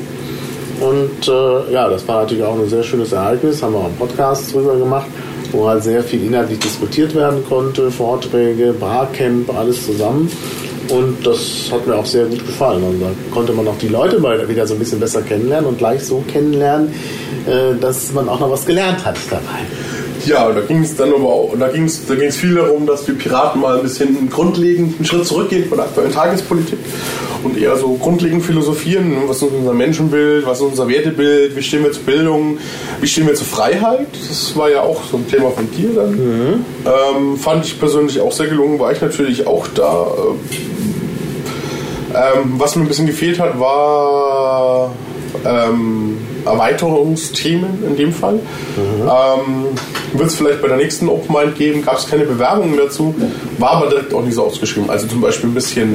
Und äh, ja, das war natürlich auch ein sehr schönes Ereignis, haben wir auch einen Podcast drüber gemacht, wo halt sehr viel inhaltlich diskutiert werden konnte, Vorträge, Barcamp, alles zusammen. Und das hat mir auch sehr gut gefallen. Und da konnte man auch die Leute mal wieder so ein bisschen besser kennenlernen und gleich so kennenlernen, äh, dass man auch noch was gelernt hat dabei. Ja, da ging es dann aber auch, da ging es da ging's viel darum, dass wir Piraten mal ein bisschen grundlegend einen Schritt zurückgehen von der aktuellen Tagespolitik und eher so grundlegend philosophieren, was ist unser Menschenbild, was ist unser Wertebild, wie stehen wir zur Bildung, wie stehen wir zur Freiheit. Das war ja auch so ein Thema von dir dann. Mhm. Ähm, fand ich persönlich auch sehr gelungen, war ich natürlich auch da. Ähm, was mir ein bisschen gefehlt hat, war ähm, Erweiterungsthemen in dem Fall. Mhm. Ähm, Wird es vielleicht bei der nächsten Open Mind geben, gab es keine Bewerbungen dazu, war aber direkt auch nicht so ausgeschrieben. Also zum Beispiel ein bisschen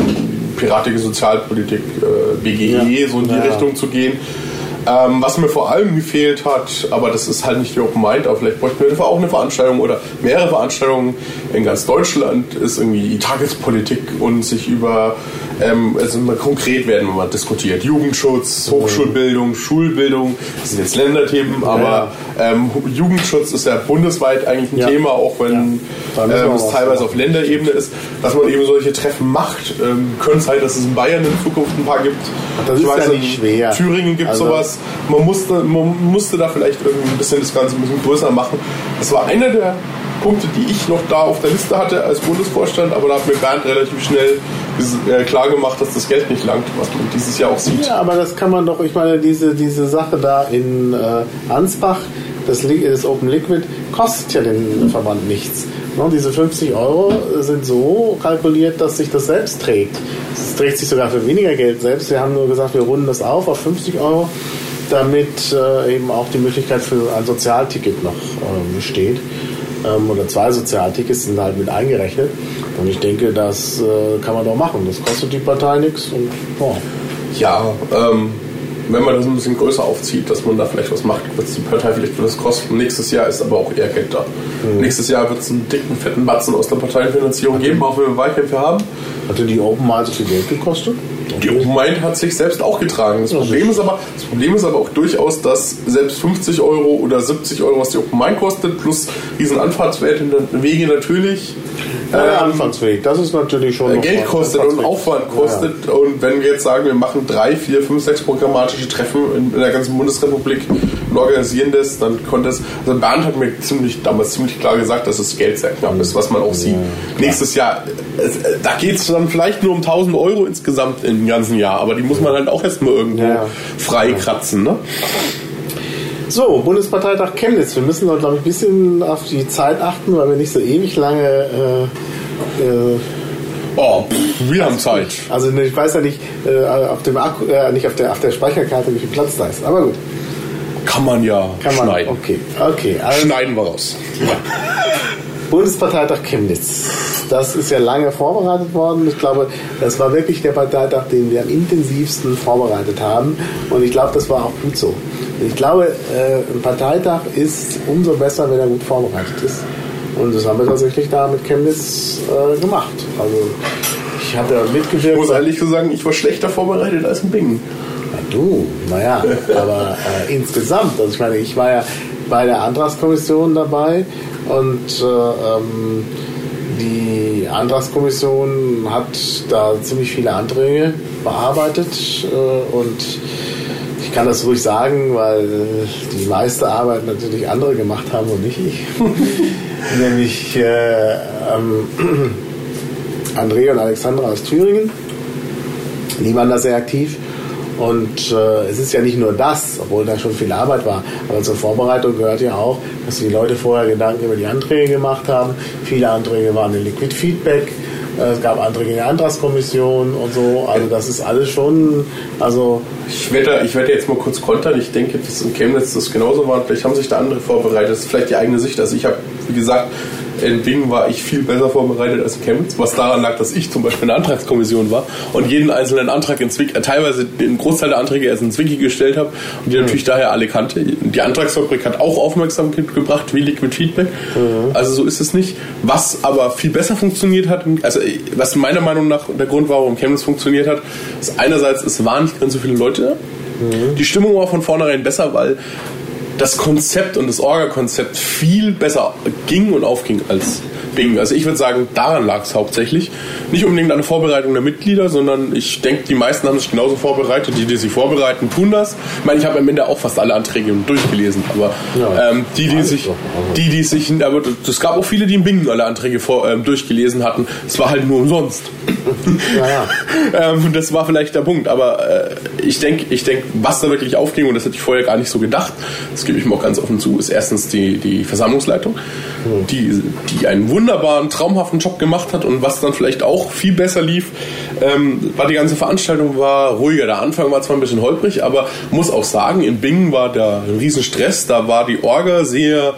piratige Sozialpolitik, äh, BGE, ja. so in die ja. Richtung zu gehen. Ähm, was mir vor allem gefehlt hat, aber das ist halt nicht die Open Mind, aber vielleicht bräuchten wir auch eine Veranstaltung oder mehrere Veranstaltungen in ganz Deutschland, ist irgendwie die Tagespolitik und sich über ähm, also mal konkret werden wir mal diskutiert. Jugendschutz, Hochschulbildung, Schulbildung, das sind jetzt Länderthemen, aber ähm, Jugendschutz ist ja bundesweit eigentlich ein ja. Thema, auch wenn ja. ähm, es teilweise auf Länderebene ist, dass man eben solche Treffen macht. Ähm, Könnte es halt, dass es in Bayern in Zukunft ein paar gibt. Das ich ist weiß, ja nicht schwer. Thüringen gibt also. sowas. Man musste, man musste da vielleicht irgendwie ein bisschen das Ganze ein bisschen größer machen. Das war einer der Punkte, die ich noch da auf der Liste hatte als Bundesvorstand, aber da hat mir Bernd relativ schnell äh, klar gemacht, dass das Geld nicht langt, was man dieses Jahr auch sieht. Ja, aber das kann man doch, ich meine, diese, diese Sache da in äh, Ansbach, das, das Open Liquid, kostet ja den Verband nichts. Ne, diese 50 Euro sind so kalkuliert, dass sich das selbst trägt. Es trägt sich sogar für weniger Geld selbst. Wir haben nur gesagt, wir runden das auf auf 50 Euro, damit äh, eben auch die Möglichkeit für ein Sozialticket noch äh, besteht ähm, oder zwei Sozialtickets sind halt mit eingerechnet. Und ich denke, das äh, kann man doch machen. Das kostet die Partei nichts und oh. Ja, ähm, wenn man das ein bisschen größer aufzieht, dass man da vielleicht was macht, wird es die Partei vielleicht das kosten. Nächstes Jahr ist aber auch eher Geld da. Mhm. Nächstes Jahr wird es einen dicken, fetten Batzen aus der Parteienfinanzierung geben, auch wenn wir Wahlkämpfe haben. Hatte die Open mal so viel Geld gekostet? Die Open Mind hat sich selbst auch getragen. Das Problem, ist aber, das Problem ist aber auch durchaus, dass selbst 50 Euro oder 70 Euro, was die Open Mind kostet, plus diesen Anfahrtswert in der Wege natürlich. Ja, ähm, Anfahrtsweg, das ist natürlich schon. Geld kostet und Aufwand kostet. Ja. Und wenn wir jetzt sagen, wir machen drei, vier, fünf, sechs programmatische Treffen in, in der ganzen Bundesrepublik und organisieren das, dann konnte es. Also Bernd hat mir ziemlich, damals ziemlich klar gesagt, dass das Geld sehr knapp ist, was man auch sieht. Nächstes Jahr, äh, da geht es dann vielleicht nur um 1000 Euro insgesamt im ganzen Jahr, aber die muss man halt auch erstmal irgendwo ja. freikratzen. Ne? So, Bundesparteitag Chemnitz. Wir müssen noch, glaube ich, ein bisschen auf die Zeit achten, weil wir nicht so ewig lange. Äh, äh, oh, pff, wir haben Zeit. Also ich weiß ja nicht äh, auf dem Akku, äh, nicht auf der, auf der Speicherkarte, wie viel Platz da ist. Aber gut. Kann man ja Kann man, schneiden. Okay, okay. Also, Schneiden wir raus. Ja. Bundesparteitag Chemnitz. Das ist ja lange vorbereitet worden. Ich glaube, das war wirklich der Parteitag, den wir am intensivsten vorbereitet haben. Und ich glaube, das war auch gut so. Ich glaube, äh, ein Parteitag ist umso besser, wenn er gut vorbereitet ist. Und das haben wir tatsächlich da mit Chemnitz äh, gemacht. Also ich habe ja mitgewirkt. Ich muss ehrlich sagen, ich war schlechter vorbereitet als ein Bingen. Du, naja, aber äh, insgesamt, also ich meine, ich war ja bei der Antragskommission dabei und äh, ähm, die Antragskommission hat da ziemlich viele Anträge bearbeitet äh, und ich kann das ruhig sagen, weil die meiste Arbeit natürlich andere gemacht haben und nicht ich. (laughs) Nämlich äh, ähm, (clears throat) André und Alexandra aus Thüringen. Die waren da sehr aktiv. Und äh, es ist ja nicht nur das, obwohl da schon viel Arbeit war, aber zur Vorbereitung gehört ja auch, dass die Leute vorher Gedanken über die Anträge gemacht haben. Viele Anträge waren in Liquid Feedback. Äh, es gab Anträge in der Antragskommission und so. Also das ist alles schon. Also ich werde, ich werde jetzt mal kurz kontern. Ich denke, dass in Chemnitz das genauso war. Vielleicht haben sich da andere vorbereitet. Das ist vielleicht die eigene Sicht. Also ich habe, wie gesagt, in Bingen war ich viel besser vorbereitet als in Chemnitz, was daran lag, dass ich zum Beispiel in der Antragskommission war und jeden einzelnen Antrag in Zwick, äh, teilweise den Großteil der Anträge erst in Zwicky gestellt habe und die natürlich daher alle kannte. Die Antragsfabrik hat auch Aufmerksamkeit gebracht, wie Liquid Feedback. Also so ist es nicht. Was aber viel besser funktioniert hat, also was meiner Meinung nach der Grund war, warum Chemnitz funktioniert hat, ist einerseits, es waren nicht ganz so viele Leute. Die Stimmung war von vornherein besser, weil das Konzept und das Orga-Konzept viel besser ging und aufging als Bing. Also ich würde sagen, daran lag es hauptsächlich. Nicht unbedingt an der Vorbereitung der Mitglieder, sondern ich denke, die meisten haben sich genauso vorbereitet. Die, die sich vorbereiten, tun das. Ich meine, ich habe am Ende auch fast alle Anträge durchgelesen, aber ähm, die, die sich, die, die sich, aber es gab auch viele, die in Bingen alle Anträge vor, ähm, durchgelesen hatten. Es war halt nur umsonst. (laughs) Naja. (laughs) ähm, das war vielleicht der Punkt. Aber äh, ich denke, ich denk, was da wirklich aufging, und das hätte ich vorher gar nicht so gedacht, gebe ich mir auch ganz offen zu, ist erstens die, die Versammlungsleitung, die, die einen wunderbaren, traumhaften Job gemacht hat und was dann vielleicht auch viel besser lief, ähm, war die ganze Veranstaltung war ruhiger. Der Anfang war zwar ein bisschen holprig, aber muss auch sagen, in Bingen war da ein Riesenstress, da war die Orga sehr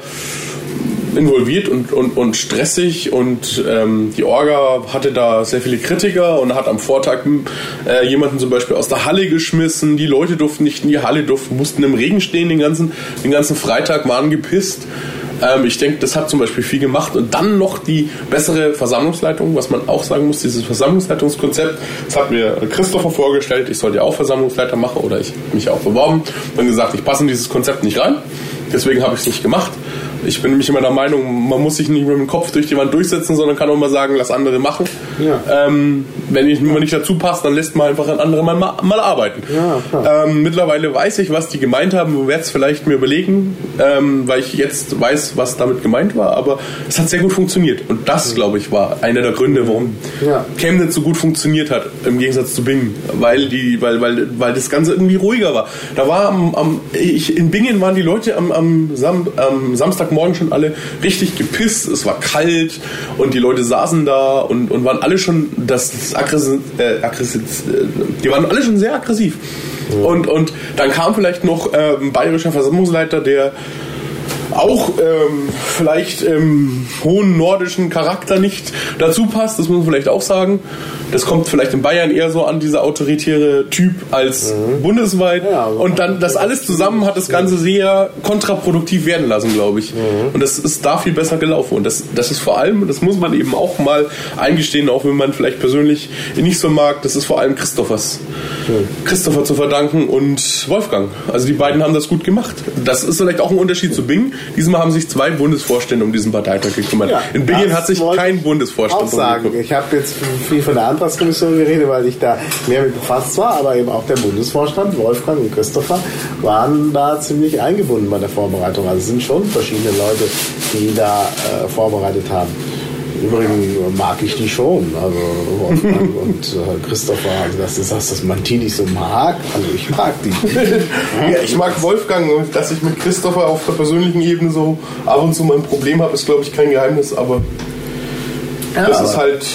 involviert und, und, und stressig und ähm, die Orga hatte da sehr viele Kritiker und hat am Vortag äh, jemanden zum Beispiel aus der Halle geschmissen. Die Leute durften nicht in die Halle, durften, mussten im Regen stehen den ganzen, den ganzen Freitag, waren gepisst. Ähm, ich denke, das hat zum Beispiel viel gemacht. Und dann noch die bessere Versammlungsleitung, was man auch sagen muss, dieses Versammlungsleitungskonzept, das hat mir Christopher vorgestellt, ich sollte auch Versammlungsleiter machen oder ich mich auch beworben. Dann gesagt, ich passe in dieses Konzept nicht rein. Deswegen habe ich es nicht gemacht. Ich bin nämlich immer der Meinung, man muss sich nicht mit dem Kopf durch die Wand durchsetzen, sondern kann auch mal sagen, lass andere machen. Ja. Ähm, wenn ich mir nicht dazu passt, dann lässt man einfach ein anderer mal, mal arbeiten. Ja, ähm, mittlerweile weiß ich, was die gemeint haben werde es vielleicht mir überlegen, ähm, weil ich jetzt weiß, was damit gemeint war. Aber es hat sehr gut funktioniert. Und das, glaube ich, war einer der Gründe, warum Ja. Chemnitz so gut funktioniert hat, im Gegensatz zu Bingen. Weil, die, weil, weil, weil das Ganze irgendwie ruhiger war. Da war am, am ich, in Bingen waren die Leute am, am, Sam, am Samstagmorgen schon alle richtig gepisst. Es war kalt und die Leute saßen da und, und waren alle schon das, das aggressiv, äh, aggressiv, äh, die waren alle schon sehr aggressiv. Und, und dann kam vielleicht noch äh, ein bayerischer Versammlungsleiter, der auch ähm, vielleicht im hohen nordischen Charakter nicht dazu passt, das muss man vielleicht auch sagen. Das kommt vielleicht in Bayern eher so an, dieser autoritäre Typ als bundesweit. Ja, aber- und dann das alles zusammen hat das Ganze sehr kontraproduktiv werden lassen, glaube ich. Und das ist da viel besser gelaufen. Und das, das ist vor allem, das muss man eben auch mal eingestehen, auch wenn man vielleicht persönlich ihn nicht so mag, das ist vor allem Christophers. Christopher zu verdanken und Wolfgang. Also die beiden haben das gut gemacht. Das ist vielleicht auch ein Unterschied zu Bing. Diesmal haben sich zwei Bundesvorstände um diesen Parteitag gekümmert. Ja, In Bingen hat sich kein Bundesvorstand auch sagen. gekümmert. Ich habe jetzt viel von der Antragskommission geredet, weil ich da mehr mit befasst war, aber eben auch der Bundesvorstand, Wolfgang und Christopher, waren da ziemlich eingebunden bei der Vorbereitung. Also es sind schon verschiedene Leute, die da äh, vorbereitet haben. Übrigens mag ich die schon, also Wolfgang (laughs) und äh, Christopher, also dass du sagst, dass man die nicht so mag, also ich mag die. (laughs) Ja, ich mag Wolfgang und dass ich mit Christopher auf der persönlichen Ebene so ab und zu mal ein Problem habe, ist glaube ich kein Geheimnis, aber das ist halt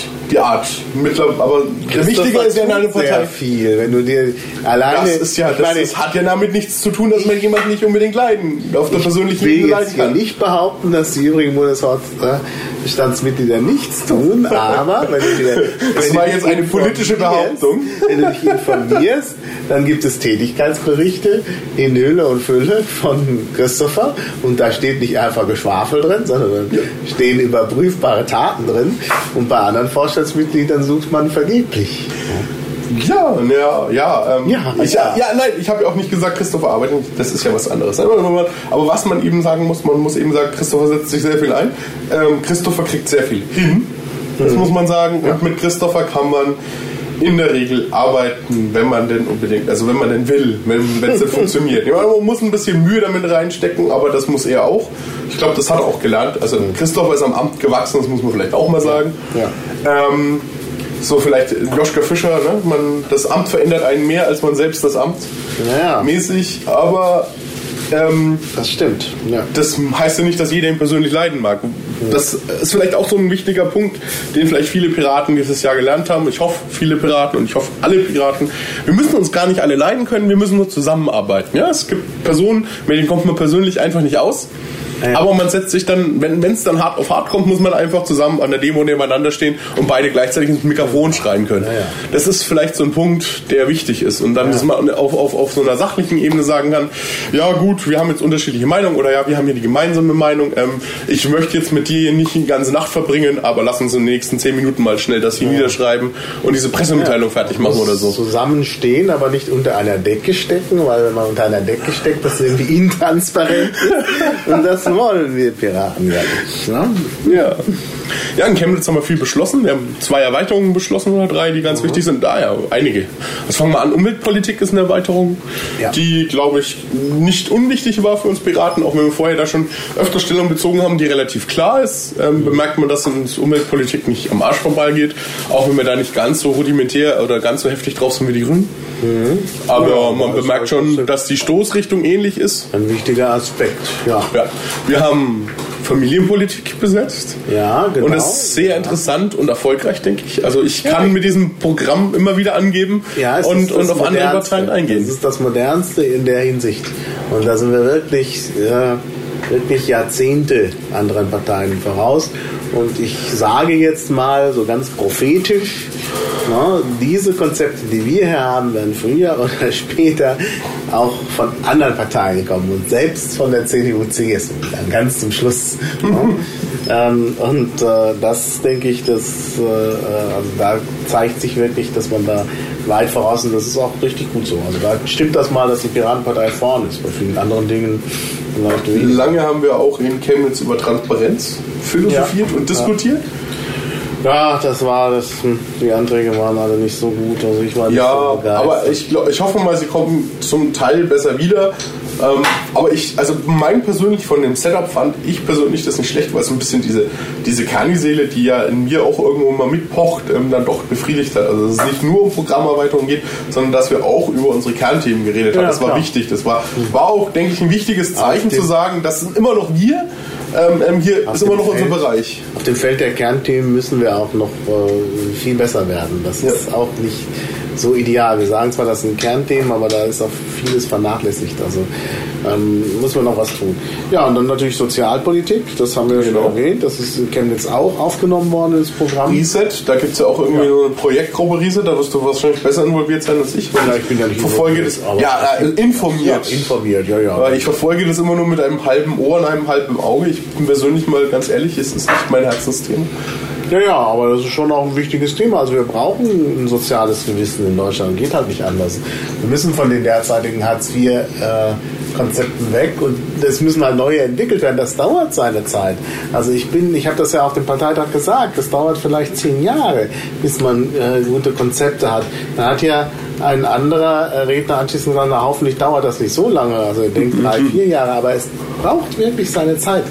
Mittler, aber wichtiger ist ja in einer Partei. viel, wenn du dir alleine Das ist ja, ich das, meine, das hat ja damit nichts zu tun, dass man jemanden nicht unbedingt leiden, auf der Ich persönlichen will Ebene leiden kann. nicht behaupten, dass die übrigen Bundesratsbestandsmitglieder nichts tun, aber wenn du dir, (laughs) Das war jetzt eine politische Behauptung. Wenn du dich informierst, dann gibt es Tätigkeitsberichte in Hülle und Fülle von Christopher und da steht nicht einfach Geschwafel drin, sondern da stehen überprüfbare Taten drin und bei anderen Vorstandsmitgliedern sucht man vergeblich. Ja, ja, ja. Ähm, Ja, ich, ja. ja. nein, ich habe ja auch nicht gesagt, Christopher arbeitet nicht. Das ist ja was anderes. Aber aber was man eben sagen muss, man muss eben sagen, Christopher setzt sich sehr viel ein. Ähm, Christopher kriegt sehr viel hin. Das muss man sagen. Und mit Christopher kann man in der Regel arbeiten, wenn man denn unbedingt, also wenn man denn will, wenn es denn (laughs) funktioniert. Ja, man muss ein bisschen Mühe damit reinstecken, aber das muss er auch. Ich glaube, das hat er auch gelernt. Also Christopher ist am Amt gewachsen, das muss man vielleicht auch mal sagen. Ja. Ähm, so vielleicht Joschka Fischer, ne? man, das Amt verändert einen mehr als man selbst das Amt Naja, mäßig, aber ähm, das stimmt. Ja. das heißt ja nicht, dass jeder ihn persönlich leiden mag. Das ist vielleicht auch so ein wichtiger Punkt, den vielleicht viele Piraten dieses Jahr gelernt haben. Ich hoffe, viele Piraten und ich hoffe, alle Piraten. Wir müssen uns gar nicht alle leiden können, wir müssen nur zusammenarbeiten. Ja, es gibt Personen, mit denen kommt man persönlich einfach nicht aus. Ja. Aber man setzt sich dann, wenn es dann hart auf hart kommt, muss man einfach zusammen an der Demo nebeneinander stehen und beide gleichzeitig ins Mikrofon schreien können. Ja, das ist vielleicht so ein Punkt, der wichtig ist. Und dann, dass man auf, auf, auf so einer sachlichen Ebene sagen kann, ja gut, wir haben jetzt unterschiedliche Meinungen oder ja, wir haben hier die gemeinsame Meinung. Ähm, ich möchte jetzt mit dir nicht die ganze Nacht verbringen, aber lass uns in den nächsten zehn Minuten mal schnell das hier niederschreiben und diese Pressemitteilung fertig machen oder so. Zusammenstehen, aber nicht unter einer Decke stecken, weil wenn man unter einer Decke steckt, das irgendwie intransparent ist. (laughs) Und das wollen wir Piraten ja nicht. Ne? Ja. Ja, in Chemnitz haben wir viel beschlossen. Wir haben zwei Erweiterungen beschlossen oder drei, die ganz mhm. wichtig sind. Da ja, einige. Was fangen wir an? Umweltpolitik ist eine Erweiterung, ja. die, glaube ich, nicht unwichtig war für uns Piraten, auch wenn wir vorher da schon öfter Stellung bezogen haben, die relativ klar ist. Ähm, mhm. bemerkt man, dass uns Umweltpolitik nicht am Arsch vorbeigeht, auch wenn wir da nicht ganz so rudimentär oder ganz so heftig drauf sind wie die Grünen. Mhm. Aber ja, man bemerkt schon, dass die Stoßrichtung ähnlich ist. Ein wichtiger Aspekt, ja. ja. Wir haben Familienpolitik besetzt. Ja, genau. Und das ist sehr interessant und erfolgreich, denke ich. Also ich kann ja. mit diesem Programm immer wieder angeben ja, und, und auf andere Parteien eingehen. Das ist das Modernste in der Hinsicht. Und da sind wir wirklich, ja, wirklich Jahrzehnte anderen Parteien voraus. Und ich sage jetzt mal so ganz prophetisch, na, diese Konzepte, die wir hier haben, werden früher oder (laughs) später auch von anderen Parteien kommen und selbst von der CDU, CSU, dann ganz zum Schluss. (laughs) ähm, und äh, das denke ich, dass, äh, also da zeigt sich wirklich, dass man da weit voraus ist. Das ist auch richtig gut so. Also da stimmt das mal, dass die Piratenpartei vorne ist. Bei vielen anderen Dingen Lange haben wir auch in Chemnitz über Transparenz philosophiert ja. und diskutiert. Ja. Das war das. Die Anträge waren alle nicht so gut. Also ich war nicht ja, so aber ich, ich hoffe mal, sie kommen zum Teil besser wieder. Ähm, aber ich, also mein persönlich von dem Setup fand ich persönlich das nicht schlecht, weil es ein bisschen diese, diese Kerniseele, die ja in mir auch irgendwo mal mitpocht, ähm, dann doch befriedigt hat. Also dass es nicht nur um Programmerweiterung geht, sondern dass wir auch über unsere Kernthemen geredet haben. Ja, das war klar. wichtig. Das war, war auch, denke ich, ein wichtiges Zeichen zu sagen, das sind immer noch wir ähm, ähm, hier auf ist immer noch Feld, unser Bereich. Auf dem Feld der Kernthemen müssen wir auch noch äh, viel besser werden. Das ja. ist auch nicht so ideal. Wir sagen zwar, das sind Kernthemen, aber da ist auch vieles vernachlässigt. Also ähm, muss man noch was tun. Ja, und dann natürlich Sozialpolitik, das haben wir genau. schon erwähnt. Das ist in Chemnitz auch aufgenommen worden, das Programm. Reset, da gibt es ja auch irgendwie ja. eine Projektgruppe Reset, da wirst du wahrscheinlich besser involviert sein als ich. Ja, ich bin ja nicht verfolge das, ja, äh, informiert. Ja, informiert, ja, ja. Weil ich verfolge das immer nur mit einem halben Ohr und einem halben Auge. Ich bin persönlich mal ganz ehrlich, es ist nicht mein Herzensthema. Ja, ja, aber das ist schon auch ein wichtiges Thema. Also wir brauchen ein soziales Gewissen in Deutschland. Geht halt nicht anders. Wir müssen von den derzeitigen Hartz-IV-Konzepten äh, weg und es müssen halt neue entwickelt werden. Das dauert seine Zeit. Also ich bin, ich habe das ja auf dem Parteitag gesagt, das dauert vielleicht zehn Jahre, bis man äh, gute Konzepte hat. Da hat ja ein anderer äh, Redner anschließend gesagt, na, hoffentlich dauert das nicht so lange. Also er denkt drei, (laughs) vier Jahre, aber es braucht wirklich seine Zeit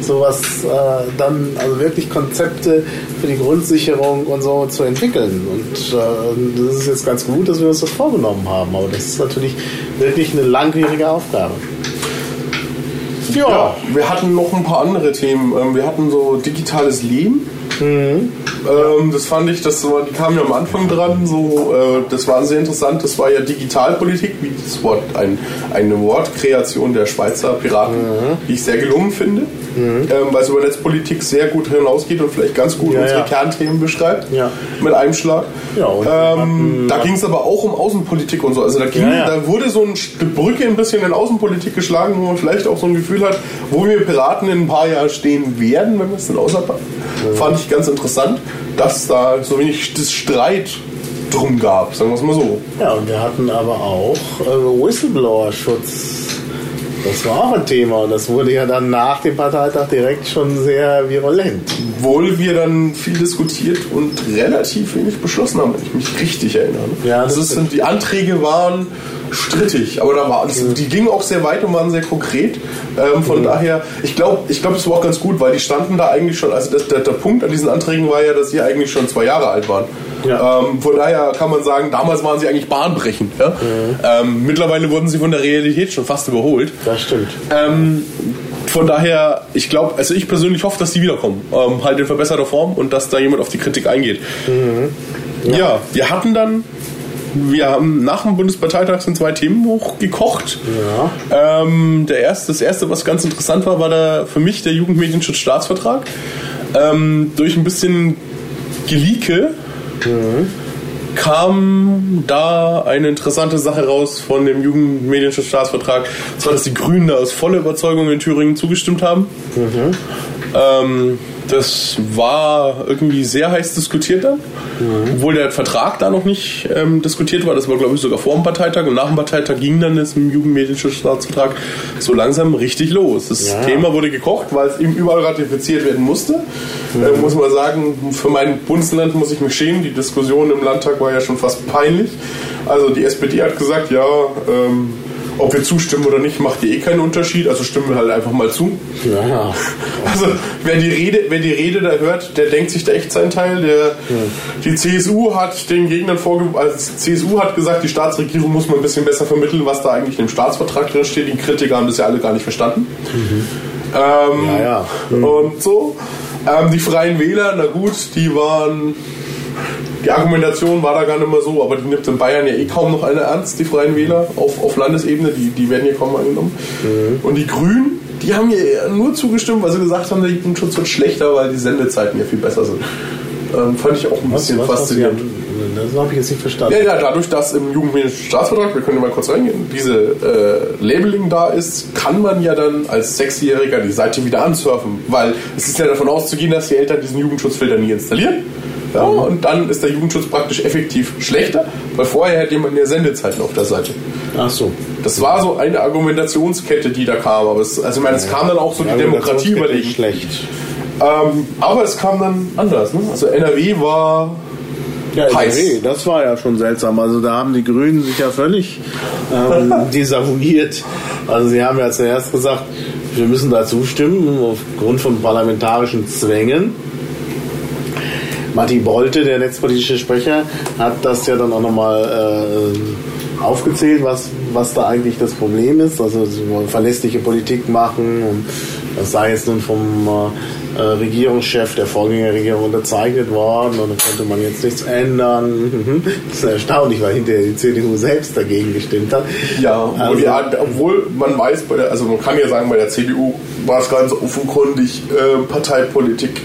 sowas äh, dann, also wirklich Konzepte für die Grundsicherung und so zu entwickeln. Und äh, das ist jetzt ganz gut, dass wir uns das vorgenommen haben, aber das ist natürlich wirklich eine langwierige Aufgabe. Ja, ja wir hatten noch ein paar andere Themen. Ähm, wir hatten so digitales Leben. Mhm. Ähm, das fand ich, das war, die kamen ja am Anfang dran, so, äh, das war sehr interessant. Das war ja Digitalpolitik, wie das Wort, ein, eine Wortkreation der Schweizer Piraten, mhm. die ich sehr gelungen finde mhm. ähm, weil es über Netzpolitik sehr gut hinausgeht und vielleicht ganz gut ja, unsere ja. Kernthemen beschreibt ja. mit einem Schlag. Ähm, da ging es aber auch um Außenpolitik und so. Also da, ging, da wurde so eine Brücke ein bisschen in Außenpolitik geschlagen, wo man vielleicht auch so ein Gefühl hat, wo wir Piraten in ein paar Jahren stehen werden, wenn wir es denn außerpacken. Fand ich ganz interessant, dass da so wenig das Streit drum gab, sagen wir es mal so. Ja, und wir hatten aber auch äh, Whistleblower-Schutz das war auch ein Thema und das wurde ja dann nach dem Parteitag direkt schon sehr virulent. Obwohl wir dann viel diskutiert und relativ wenig beschlossen haben, wenn ich mich richtig erinnere. Ja, das, das ist, die Anträge waren strittig, aber da war das, die gingen auch sehr weit und waren sehr konkret. Ähm, von mhm. daher, ich glaube, ich glaube, das war auch ganz gut, weil die standen da eigentlich schon. Also das, der, der Punkt an diesen Anträgen war ja, dass sie eigentlich schon zwei Jahre alt waren. Ja. Ähm, von daher kann man sagen, damals waren sie eigentlich bahnbrechend. Ja? Mhm. Ähm, mittlerweile wurden sie von der Realität schon fast überholt. Das stimmt. Ähm, von daher, ich glaube, also ich persönlich hoffe, dass die wiederkommen. Ähm, halt in verbesserter Form und dass da jemand auf die Kritik eingeht. Mhm. Ja. ja, wir hatten dann wir haben nach dem Bundesparteitag sind zwei Themen hochgekocht. Ja. Ähm, der erste, das erste, was ganz interessant war, war da für mich der Jugendmedienschutzstaatsvertrag. Ähm, durch ein bisschen Geleake kam da eine interessante Sache raus von dem Jugendmedienschutzstaatsvertrag. Und zwar, dass die Grünen da aus voller Überzeugung in Thüringen zugestimmt haben. Ähm, das war irgendwie sehr heiß diskutiert dann, obwohl der Vertrag da noch nicht ähm, diskutiert war. Das war, glaube ich, sogar vor dem Parteitag und nach dem Parteitag ging dann das im Jugendmedienschutzstaatsvertrag so langsam richtig los. Das Ja. Thema wurde gekocht, weil es eben überall ratifiziert werden musste. Äh, muss man sagen, für mein Bundesland muss ich mich schämen. Die Diskussion im Landtag war ja schon fast peinlich. Also die SPD hat gesagt, ja, ähm, ob wir zustimmen oder nicht, macht ja eh keinen Unterschied. Also stimmen wir halt einfach mal zu. Ja. Also wer die Rede, wer die Rede da hört, der denkt sich da echt seinen Teil. Der, Die CSU hat den Gegnern vorge also die CSU hat gesagt, die Staatsregierung muss mal ein bisschen besser vermitteln, was da eigentlich in dem Staatsvertrag drin steht. Die Kritiker haben das ja alle gar nicht verstanden. Ähm, Ja, ja. Und so. Ähm, die Freien Wähler, na gut, die waren. Die Argumentation war da gar nicht mehr so, aber die nimmt in Bayern ja eh kaum noch einer ernst, die Freien Wähler auf, auf Landesebene, die, die werden hier kaum angenommen. Und die Grünen, die haben hier nur zugestimmt, weil sie gesagt haben, der Jugendschutz wird schlechter, weil die Sendezeiten hier viel besser sind. Ähm, fand ich auch ein bisschen faszinierend. Das habe ich jetzt nicht verstanden. Ja, ja, dadurch, dass im Jugendmedienstaatsvertrag, wir können ja mal kurz reingehen, diese äh, Labeling da ist, kann man ja dann als Sechsjähriger die Seite wieder ansurfen, weil es ist ja davon auszugehen, dass die Eltern diesen Jugendschutzfilter nie installieren. Ja, und dann ist der Jugendschutz praktisch effektiv schlechter, weil vorher hätte jemand mehr Sendezeiten auf der Seite. Ach so. Das war so eine Argumentationskette, die da kam. Aber es, also ich meine, es kam dann auch so die Demokratie überlegen. Schlecht. Ähm, aber es kam dann anders. Ne? Also NRW war Ja, Heiß. NRW, das war ja schon seltsam. Also da haben die Grünen sich ja völlig ähm, (laughs) desavouiert. Also sie haben ja zuerst gesagt, wir müssen da zustimmen aufgrund von parlamentarischen Zwängen. Matti Bolte, der netzpolitische Sprecher, hat das ja dann auch nochmal äh, aufgezählt, was, was da eigentlich das Problem ist. Also sie wollen verlässliche Politik machen und das sei jetzt nun vom äh, äh, Regierungschef der Vorgängerregierung unterzeichnet worden und da konnte man jetzt nichts ändern. Mhm. Das ist erstaunlich, weil hinterher die CDU selbst dagegen gestimmt hat. Ja, obwohl, Also- Art- obwohl man weiß, der, also man kann ja sagen, bei der CDU war es ganz offenkundig äh, Parteipolitik,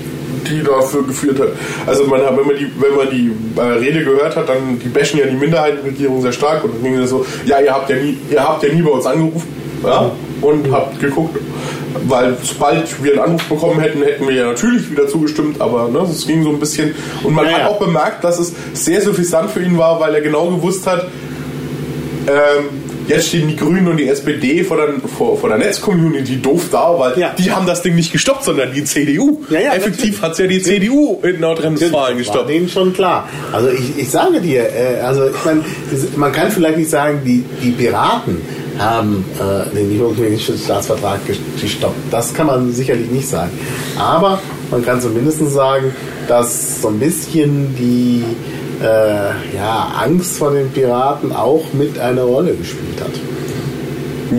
die dafür geführt hat. Also man wenn man die, wenn man die äh, Rede gehört hat, dann die bashen ja die Minderheitenregierung sehr stark und dann ging es so, ja, ihr habt ja nie, ihr habt ja nie bei uns angerufen, ja, und habt geguckt. Weil sobald wir einen Anruf bekommen hätten, hätten wir ja natürlich wieder zugestimmt, aber ne, es ging so ein bisschen. Und man Ja, hat ja. auch bemerkt, dass es sehr suffisant für ihn war, weil er genau gewusst hat, ähm, jetzt stehen die Grünen und die SPD vor der, vor, vor der Netzcommunity doof da, weil Ja. die haben das Ding nicht gestoppt, sondern die CDU. Ja, ja, Effektiv hat es ja die CDU in Nordrhein-Westfalen gestoppt. denen schon klar. Also ich, ich sage dir, äh, also ich meine, man kann vielleicht nicht sagen, die, die Piraten haben äh, den Jugendmedienschutzstaatsvertrag gestoppt. Das kann man sicherlich nicht sagen. Aber man kann zumindest sagen, dass so ein bisschen die äh, ja, Angst vor den Piraten auch mit eine Rolle gespielt hat.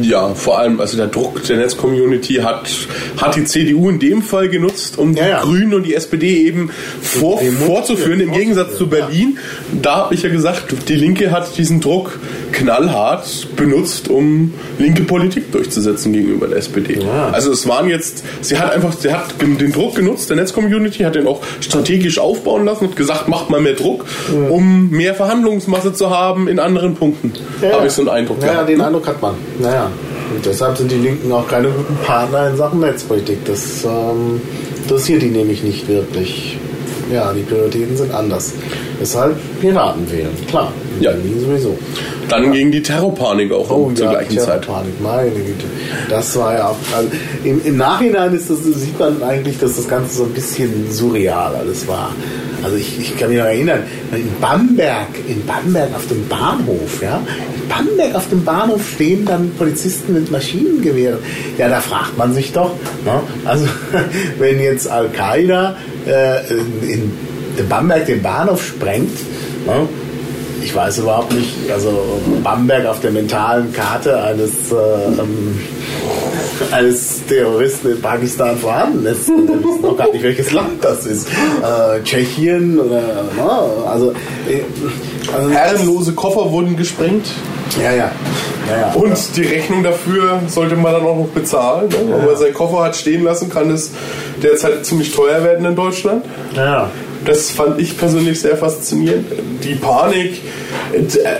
Ja, vor allem, also der Druck der Netzcommunity hat, hat die CDU in dem Fall genutzt, um Ja, die ja. Grünen und die SPD eben vor, vorzuführen, im Gegensatz zu Berlin. Da habe ich ja gesagt, die Linke hat diesen Druck knallhart benutzt, um linke Politik durchzusetzen gegenüber der SPD. Ja. Also es waren jetzt, sie hat einfach, sie hat den Druck genutzt, der Netzcommunity hat den auch strategisch aufbauen lassen und gesagt, macht mal mehr Druck, um mehr Verhandlungsmasse zu haben in anderen Punkten. Habe ich so einen Eindruck Ja, gehabt. den ne? Eindruck hat man. Naja. Und deshalb sind die Linken auch keine guten Partner in Sachen Netzpolitik. Das ähm, interessiert die nämlich nicht wirklich. Ja, die Prioritäten sind anders. Deshalb Piraten wählen, klar. In Ja. Berlin sowieso. Dann ging die Terrorpanik auch Oh, zur ja, gleichen Zeit. Terrorpanik, meine Güte. Das war ja. Also im, Im Nachhinein ist das, sieht man eigentlich, dass das Ganze so ein bisschen surreal alles war. Also ich, ich kann mich noch erinnern, in Bamberg, in Bamberg auf dem Bahnhof, ja, in Bamberg auf dem Bahnhof stehen dann Polizisten mit Maschinengewehren. Ja, da fragt man sich doch, ne? also (laughs) wenn jetzt Al-Qaida äh, in, in Bamberg den Bahnhof sprengt, ne? Ich weiß überhaupt nicht, also Bamberg auf der mentalen Karte eines äh, ähm, als Terroristen in Pakistan vorhanden ist. Und wir wissen noch gar nicht, welches Land das ist. Äh, Tschechien oder. Na, also, äh, also, Herrenlose Koffer wurden gesprengt. Ja, ja. ja, ja. Und die Rechnung dafür sollte man dann auch noch bezahlen. Ne? Wenn man seinen Koffer hat stehen lassen, kann es derzeit ziemlich teuer werden in Deutschland. ja. Das fand ich persönlich sehr faszinierend. Die Panik.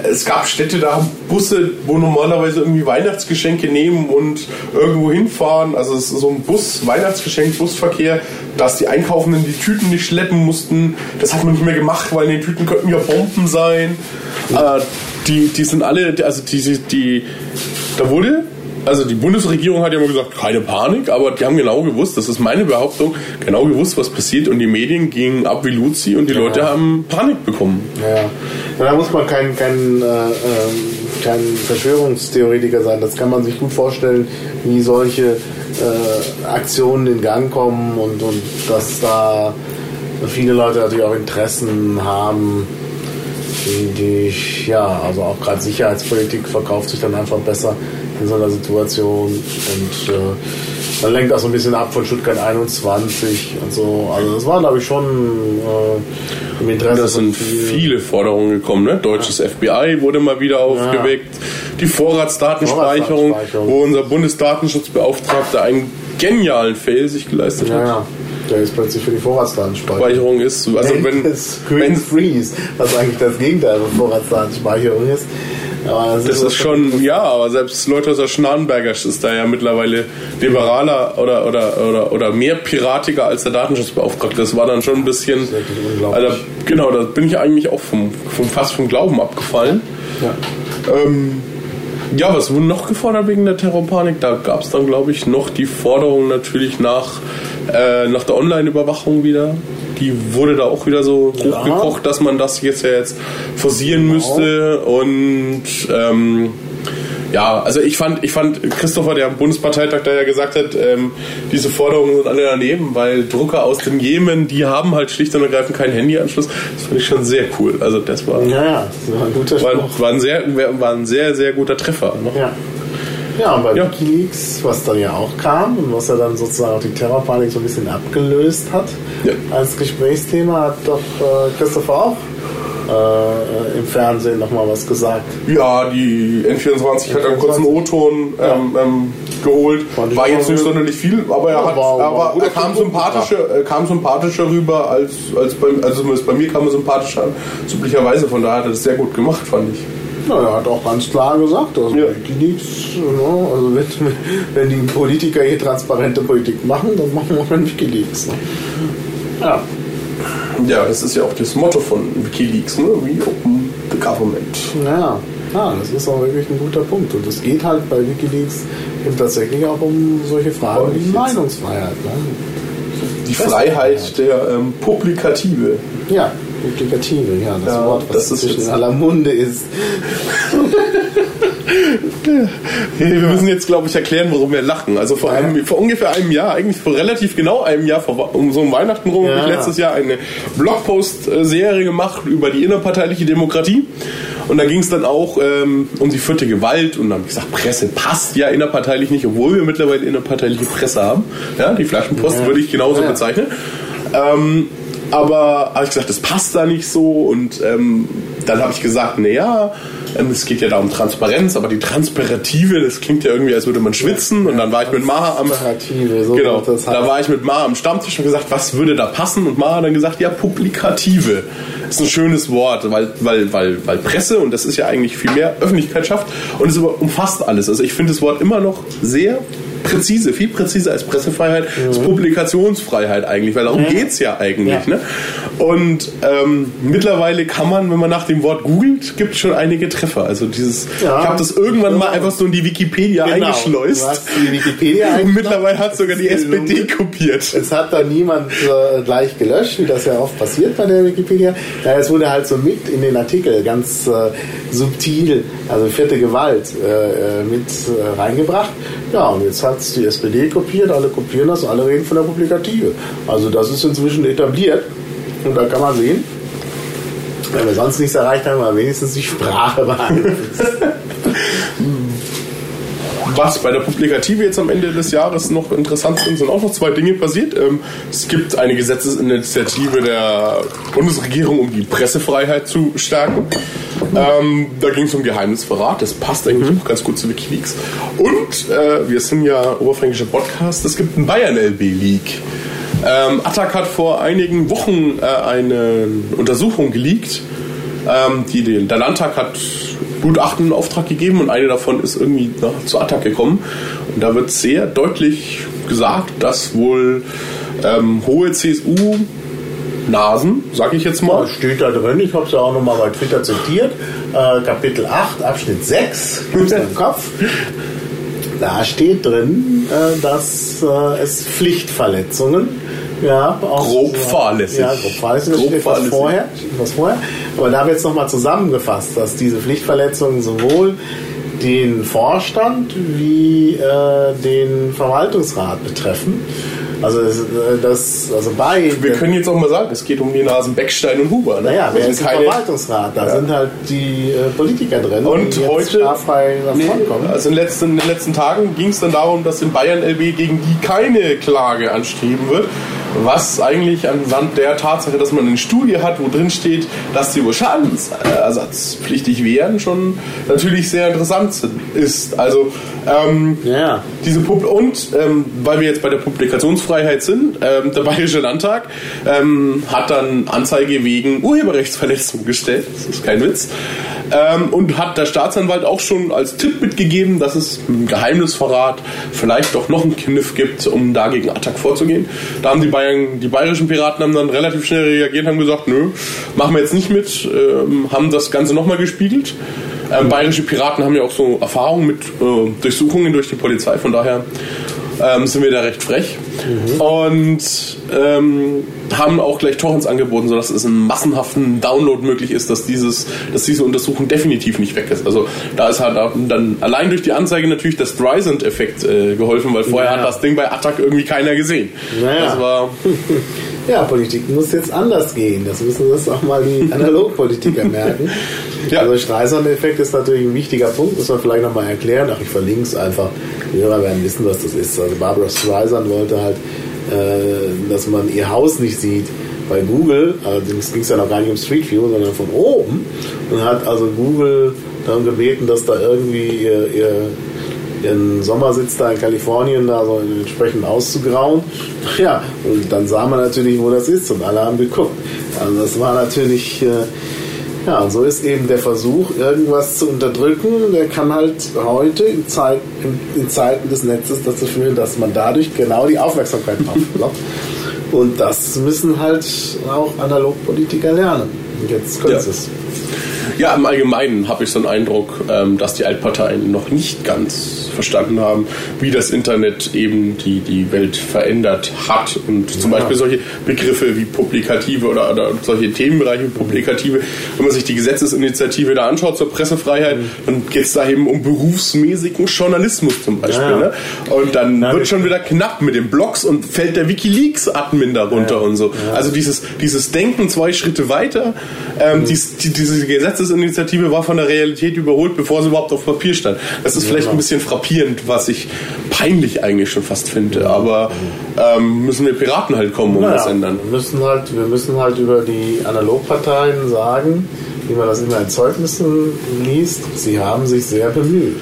Es gab Städte, da haben Busse, wo normalerweise irgendwie Weihnachtsgeschenke nehmen und irgendwo hinfahren. Also so ein Bus, Weihnachtsgeschenk, Busverkehr, dass die Einkaufenden die Tüten nicht schleppen mussten. Das hat man nicht mehr gemacht, weil in den Tüten könnten ja Bomben sein. Äh, die, die sind alle, also die, die, da wurde also die Bundesregierung hat ja immer gesagt, keine Panik, aber die haben genau gewusst, das ist meine Behauptung, genau gewusst, was passiert und die Medien gingen ab wie Luzi und die Leute haben Panik bekommen. Ja, ja. Da muss man kein, kein, äh, äh, kein Verschwörungstheoretiker sein. Das kann man sich gut vorstellen, wie solche äh, Aktionen in Gang kommen und, und dass da viele Leute natürlich auch Interessen haben, die, die ja, also auch gerade Sicherheitspolitik verkauft sich dann einfach besser in so einer Situation und äh, man lenkt auch so ein bisschen ab von Stuttgart 21 und so. Also das war, glaube ich, schon äh, im Interesse Da sind viele Forderungen gekommen. Ne? Deutsches FBI wurde mal wieder aufgeweckt. Die Vorratsdatenspeicherung, Vorratsdatenspeicherung. wo unser Bundesdatenschutzbeauftragter einen genialen Fail sich geleistet Ja, hat. ja. Der ist plötzlich für die Vorratsdatenspeicherung. Speicherung ist, also wenn, wenn Freeze, was eigentlich das Gegenteil von Vorratsdatenspeicherung ist. Aber Das ist schon, ja, aber selbst Leute aus der Schnarrenbergers ist da ja mittlerweile liberaler oder, oder, oder, oder mehr piratiger als der Datenschutzbeauftragte. Das war dann schon ein bisschen. Also, genau, da bin ich eigentlich auch vom, vom, fast vom Glauben abgefallen. Ja. Ähm, ja, was wurde noch gefordert wegen der Terrorpanik? Da gab es dann, glaube ich, noch die Forderung natürlich nach, äh, nach der Online-Überwachung wieder. Die wurde da auch wieder so hochgekocht, dass man das jetzt ja jetzt forcieren müsste. Und ähm, ja, also ich fand, ich fand Christopher, der am Bundesparteitag da ja gesagt hat, ähm, diese Forderungen sind alle daneben, weil Drucker aus dem Jemen, die haben halt schlicht und ergreifend keinen Handyanschluss. Das fand ich schon sehr cool. Also das war, Ja, ja, das war ein guter war, Spruch. war, ein, sehr, war ein sehr, sehr guter Treffer. Ne? Ja. Ja, und bei Ja. Wikileaks, was dann ja auch kam und was ja dann sozusagen auch die Terrorpanik so ein bisschen abgelöst hat, Ja. als Gesprächsthema hat doch äh, Christopher auch äh, im Fernsehen nochmal was gesagt. Ja, die N24 hat einen kurzen O-Ton ähm, ähm, geholt. War jetzt nicht sonderlich viel, aber er, hat, war- war aber er kam, sympathischer, kam sympathischer rüber als, als bei, also bei mir kam er sympathischer an. Üblicherweise, von daher hat er das sehr gut gemacht, fand ich. Ja, er hat auch ganz klar gesagt, also Ja. Wikileaks, ne, also wenn, (laughs) wenn die Politiker hier transparente Politik machen, dann machen wir auch kein Wikileaks. Ne? Ja. Ja, das ist ja auch das Motto von Wikileaks, ne? We open the government. Ja, ja, das ist auch wirklich ein guter Punkt. Und es geht halt bei Wikileaks eben tatsächlich auch um solche Fragen wie Meinungsfreiheit. Ne? Die Freiheit der ähm, Publikative. Ja, Publikative, ja, das Ja, Wort, was das zwischen aller Munde ist. (laughs) Hey, wir müssen jetzt, glaube ich, erklären, warum wir lachen. Also vor, einem, vor ungefähr einem Jahr, eigentlich vor relativ genau einem Jahr, vor, um so um Weihnachten rum, Ja. habe ich letztes Jahr eine Blogpost-Serie gemacht über die innerparteiliche Demokratie. Und da ging es dann auch ähm, um die vierte Gewalt. Und dann habe ich gesagt, Presse passt ja innerparteilich nicht, obwohl wir mittlerweile innerparteiliche Presse haben. Ja, die Flaschenpost Ja. würde ich genauso Ja. bezeichnen. Ähm, aber habe ich gesagt, das passt da nicht so. Und ähm, dann habe ich gesagt, naja, ähm, es geht ja da um Transparenz, aber die Transpirative, das klingt ja irgendwie, als würde man schwitzen. Und dann war ich mit Maha am so genau, das da heißen. war ich mit Maha am Stammtisch und gesagt, was würde da passen? Und Maha hat dann gesagt, ja, Publikative. ist ein schönes Wort, weil, weil, weil, weil Presse, und das ist ja eigentlich viel mehr, Öffentlichkeit schafft und es umfasst alles. Also ich finde das Wort immer noch sehr präzise, viel präziser als Pressefreiheit, ist Publikationsfreiheit eigentlich, weil darum Mhm. Ja. geht's ja eigentlich. Ne? Und ähm, mittlerweile kann man, wenn man nach dem Wort googelt, gibt es schon einige Treffer. Also dieses, Ja. ich habe das irgendwann mal einfach so in die Wikipedia Genau. eingeschleust. Du hast die Wikipedia Und eingeschleust. mittlerweile hat sogar die SPD kopiert. Es hat da niemand äh, gleich gelöscht, wie das ja oft passiert bei der Wikipedia. Ja, es wurde halt so mit in den Artikel ganz äh, subtil, also vierte Gewalt, äh, äh, mit äh, reingebracht. Ja, und jetzt hat es die SPD kopiert, alle kopieren das, alle reden von der Publikative. Also das ist inzwischen etabliert. Und da kann man sehen, wenn wir sonst nichts erreicht haben, aber wenigstens die Sprache beeinflusst. (laughs) was bei der Publikative jetzt am Ende des Jahres noch interessant sind, sind auch noch zwei Dinge passiert. Ähm, es gibt eine Gesetzesinitiative der Bundesregierung, um die Pressefreiheit zu stärken. Ähm, da ging es um Geheimnisverrat. Das passt eigentlich mhm. auch ganz gut zu Wikileaks. Und äh, wir sind ja oberfränkischer Podcast. Es gibt einen Bayern-LB-Leak. Ähm, Attac hat vor einigen Wochen äh, eine Untersuchung geleakt. Ähm, die, der Landtag hat Gutachten in Auftrag gegeben und eine davon ist irgendwie na, zu Attac gekommen. Und da wird sehr deutlich gesagt, dass wohl ähm, hohe CSU Nasen, sag ich jetzt mal. Steht da drin, ich habe es ja auch nochmal bei Twitter zitiert. Äh, Kapitel 8, Abschnitt 6, gibt's im Kopf. (laughs) Da steht drin, äh, dass äh, es Pflichtverletzungen ja, auch, grob fahrlässig. Ja, grob fahrlässig. Grob etwas fahrlässig. vorher, etwas vorher. Aber da wird es nochmal zusammengefasst, dass diese Pflichtverletzungen sowohl den Vorstand wie äh, den Verwaltungsrat betreffen. Also äh, das, also bei. Wir können jetzt auch mal sagen, es geht um die Nasen Beckstein und Huber. Ne? Naja, wer ist im Verwaltungsrat? Da ja. sind halt die äh, Politiker drin, und die heute, straffrei nee, Also in, letzten, in den letzten Tagen ging es dann darum, dass in Bayern LB gegen die keine Klage anstreben wird was eigentlich anhand der Tatsache, dass man eine Studie hat, wo drin steht, dass die wohl schadensersatzpflichtig wären, schon natürlich sehr interessant ist. Also ähm, ja. diese Pub und ähm, weil wir jetzt bei der Publikationsfreiheit sind, ähm, der Bayerische Landtag ähm, hat dann Anzeige wegen Urheberrechtsverletzung gestellt. Das ist kein Witz. Ähm, und hat der Staatsanwalt auch schon als Tipp mitgegeben, dass es im Geheimnisverrat vielleicht doch noch einen Kniff gibt, um dagegen Attack vorzugehen. Da haben die Bayern, die bayerischen Piraten haben dann relativ schnell reagiert, haben gesagt, nö, machen wir jetzt nicht mit, ähm, haben das Ganze nochmal gespiegelt. Ähm, bayerische Piraten haben ja auch so Erfahrungen mit äh, Durchsuchungen durch die Polizei, von daher ähm, sind wir da recht frech. Mhm. Und ähm, haben auch gleich Torrents angeboten, sodass es einen massenhaften Download möglich ist, dass, dieses, dass diese Untersuchung definitiv nicht weg ist. Also da ist halt dann allein durch die Anzeige natürlich der Streisand-Effekt äh, geholfen, weil vorher ja. hat das Ding bei Attack irgendwie keiner gesehen. Naja. Das war (laughs) ja, Politik muss jetzt anders gehen. Das müssen das auch mal die (laughs) Analogpolitiker merken. (laughs) ja. Also Streisand-Effekt ist natürlich ein wichtiger Punkt, muss man vielleicht nochmal erklären. Ach, ich verlinke es einfach. Die Hörer werden wissen, was das ist. Also Barbara Streisand wollte halt, äh, dass man ihr Haus nicht sieht bei Google. Allerdings ging es ja noch gar nicht um Street View, sondern von oben. Und hat also Google darum gebeten, dass da irgendwie ihr, ihr ihren Sommersitz da in Kalifornien da so entsprechend auszugrauen. Ja, und dann sah man natürlich, wo das ist und alle haben geguckt. Also das war natürlich, äh, ja, und so ist eben der Versuch, irgendwas zu unterdrücken, der kann halt heute in, Zeit, in, in Zeiten des Netzes dazu führen, dass man dadurch genau die Aufmerksamkeit auflockt. (laughs) Und das müssen halt auch Analogpolitiker lernen. Und jetzt können ja. sie es. Ja, im Allgemeinen habe ich so einen Eindruck, ähm, dass die Altparteien noch nicht ganz verstanden haben, wie das Internet eben die, die Welt verändert hat. Und zum ja. Beispiel solche Begriffe wie Publikative oder, oder solche Themenbereiche wie Publikative, wenn man sich die Gesetzesinitiative da anschaut zur Pressefreiheit, mhm. dann geht es da eben um berufsmäßigen Journalismus zum Beispiel. Ja. Ne? Und dann Na, wird schon wieder knapp mit den Blogs und fällt der Wikileaks-Admin darunter ja. und so. Also dieses, dieses Denken zwei Schritte weiter, ähm, mhm. dies, die, diese Gesetzesinitiative war von der Realität überholt, bevor sie überhaupt auf Papier stand. Das ist vielleicht ein bisschen frappierend frappierend, was ich peinlich eigentlich schon fast finde. Aber ähm, müssen wir Piraten halt kommen, um naja, das ändern. Wir müssen, halt, wir müssen halt über die Analogparteien sagen, wie man das immer in Zeugnissen liest, sie haben sich sehr bemüht. (laughs)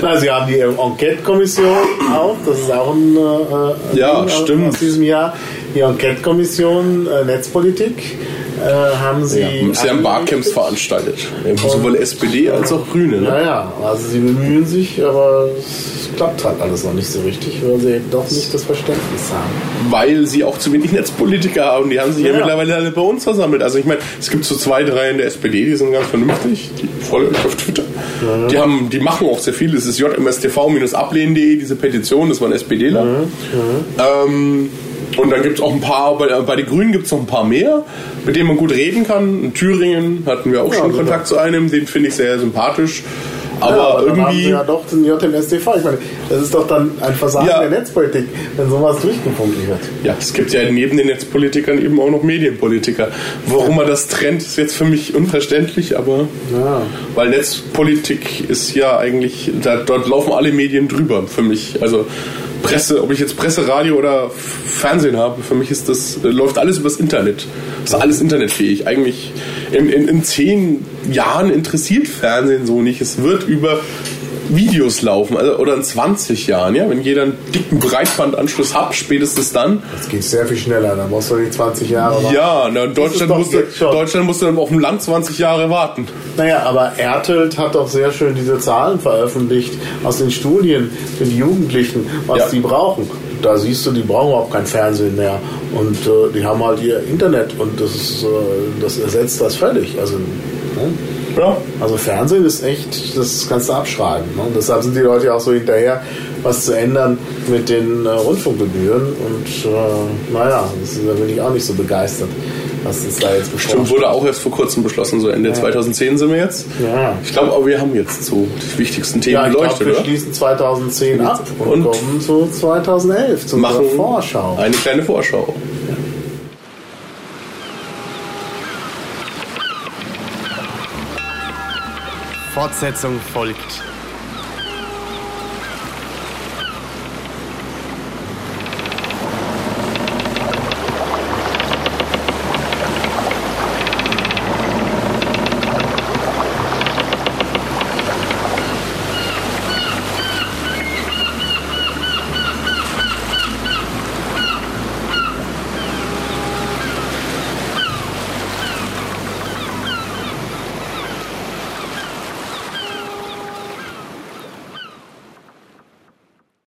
Na, sie haben die Enquete-Kommission auch, das ist auch ein äh, ja, stimmt. aus diesem Jahr. Die Enquete-Kommission äh, Netzpolitik äh, haben sie. Ja, sie haben Barcamps veranstaltet. Sowohl SPD als auch Grüne. Ne? Ja, ja, also sie bemühen sich, aber es klappt halt alles noch nicht so richtig, weil sie doch nicht das Verständnis haben. Weil sie auch zu wenig Netzpolitiker haben. Die haben sich ja, ja mittlerweile alle bei uns versammelt. Also ich meine, es gibt so zwei, drei in der SPD, die sind ganz vernünftig. Die folge ich auf Twitter. Ja. Die, haben, die machen auch sehr viel. Das ist jmstv-ablehnen.de, diese Petition, das waren SPDler. Mhm. Ähm, und dann gibt es auch ein paar, bei, bei den Grünen gibt es noch ein paar mehr, mit denen man gut reden kann. In Thüringen hatten wir auch ja, schon Kontakt zu einem, den finde ich sehr sympathisch. Aber ja, aber dann haben sie irgendwie. ja doch den JMSTV. Ich meine, das ist doch dann ein Versagen Ja. der Netzpolitik, wenn sowas durchgefunkt wird. Ja, es gibt ja neben den Netzpolitikern eben auch noch Medienpolitiker. Warum man das trennt, ist jetzt für mich unverständlich, aber Ja. weil Netzpolitik ist ja eigentlich, da, dort laufen alle Medien drüber für mich. Also Presse, ob ich jetzt Presse, Radio oder Fernsehen habe, für mich ist das, äh, läuft alles übers Internet. Ist alles internetfähig. Eigentlich in, in, in zehn Jahren interessiert Fernsehen so nicht. Es wird über Videos laufen, also, oder in 20 Jahren, ja, wenn jeder einen dicken Breitbandanschluss hat, spätestens dann, Das geht sehr viel schneller, da musst du die 20 Jahre warten. ja, na, Deutschland, musste. Deutschland musste dann auf dem Land 20 Jahre warten. Naja, aber Ertelt hat doch sehr schön diese Zahlen veröffentlicht aus den Studien für die Jugendlichen, was Ja. die brauchen. Da siehst du, die brauchen überhaupt kein Fernsehen mehr. Und äh, die haben halt ihr Internet und das, ist, äh, das ersetzt das völlig. Also, ne? Ja. also Fernsehen ist echt, das kannst du abschreiben. Ne? Und deshalb sind die Leute ja auch so hinterher, was zu ändern mit den äh, Rundfunkgebühren. Und äh, naja, da bin ich auch nicht so begeistert, was es da jetzt Stimmt, bevorsteht. wurde auch erst vor kurzem beschlossen, so Ende 2010 sind wir jetzt. Ja. Ich glaube, aber wir haben jetzt so die wichtigsten Themen Ja, ich beleuchtet, wir oder? schließen 2010 ab und, Und kommen zu 2011, zu Machen Vorschau. eine kleine Vorschau. Fortsetzung folgt.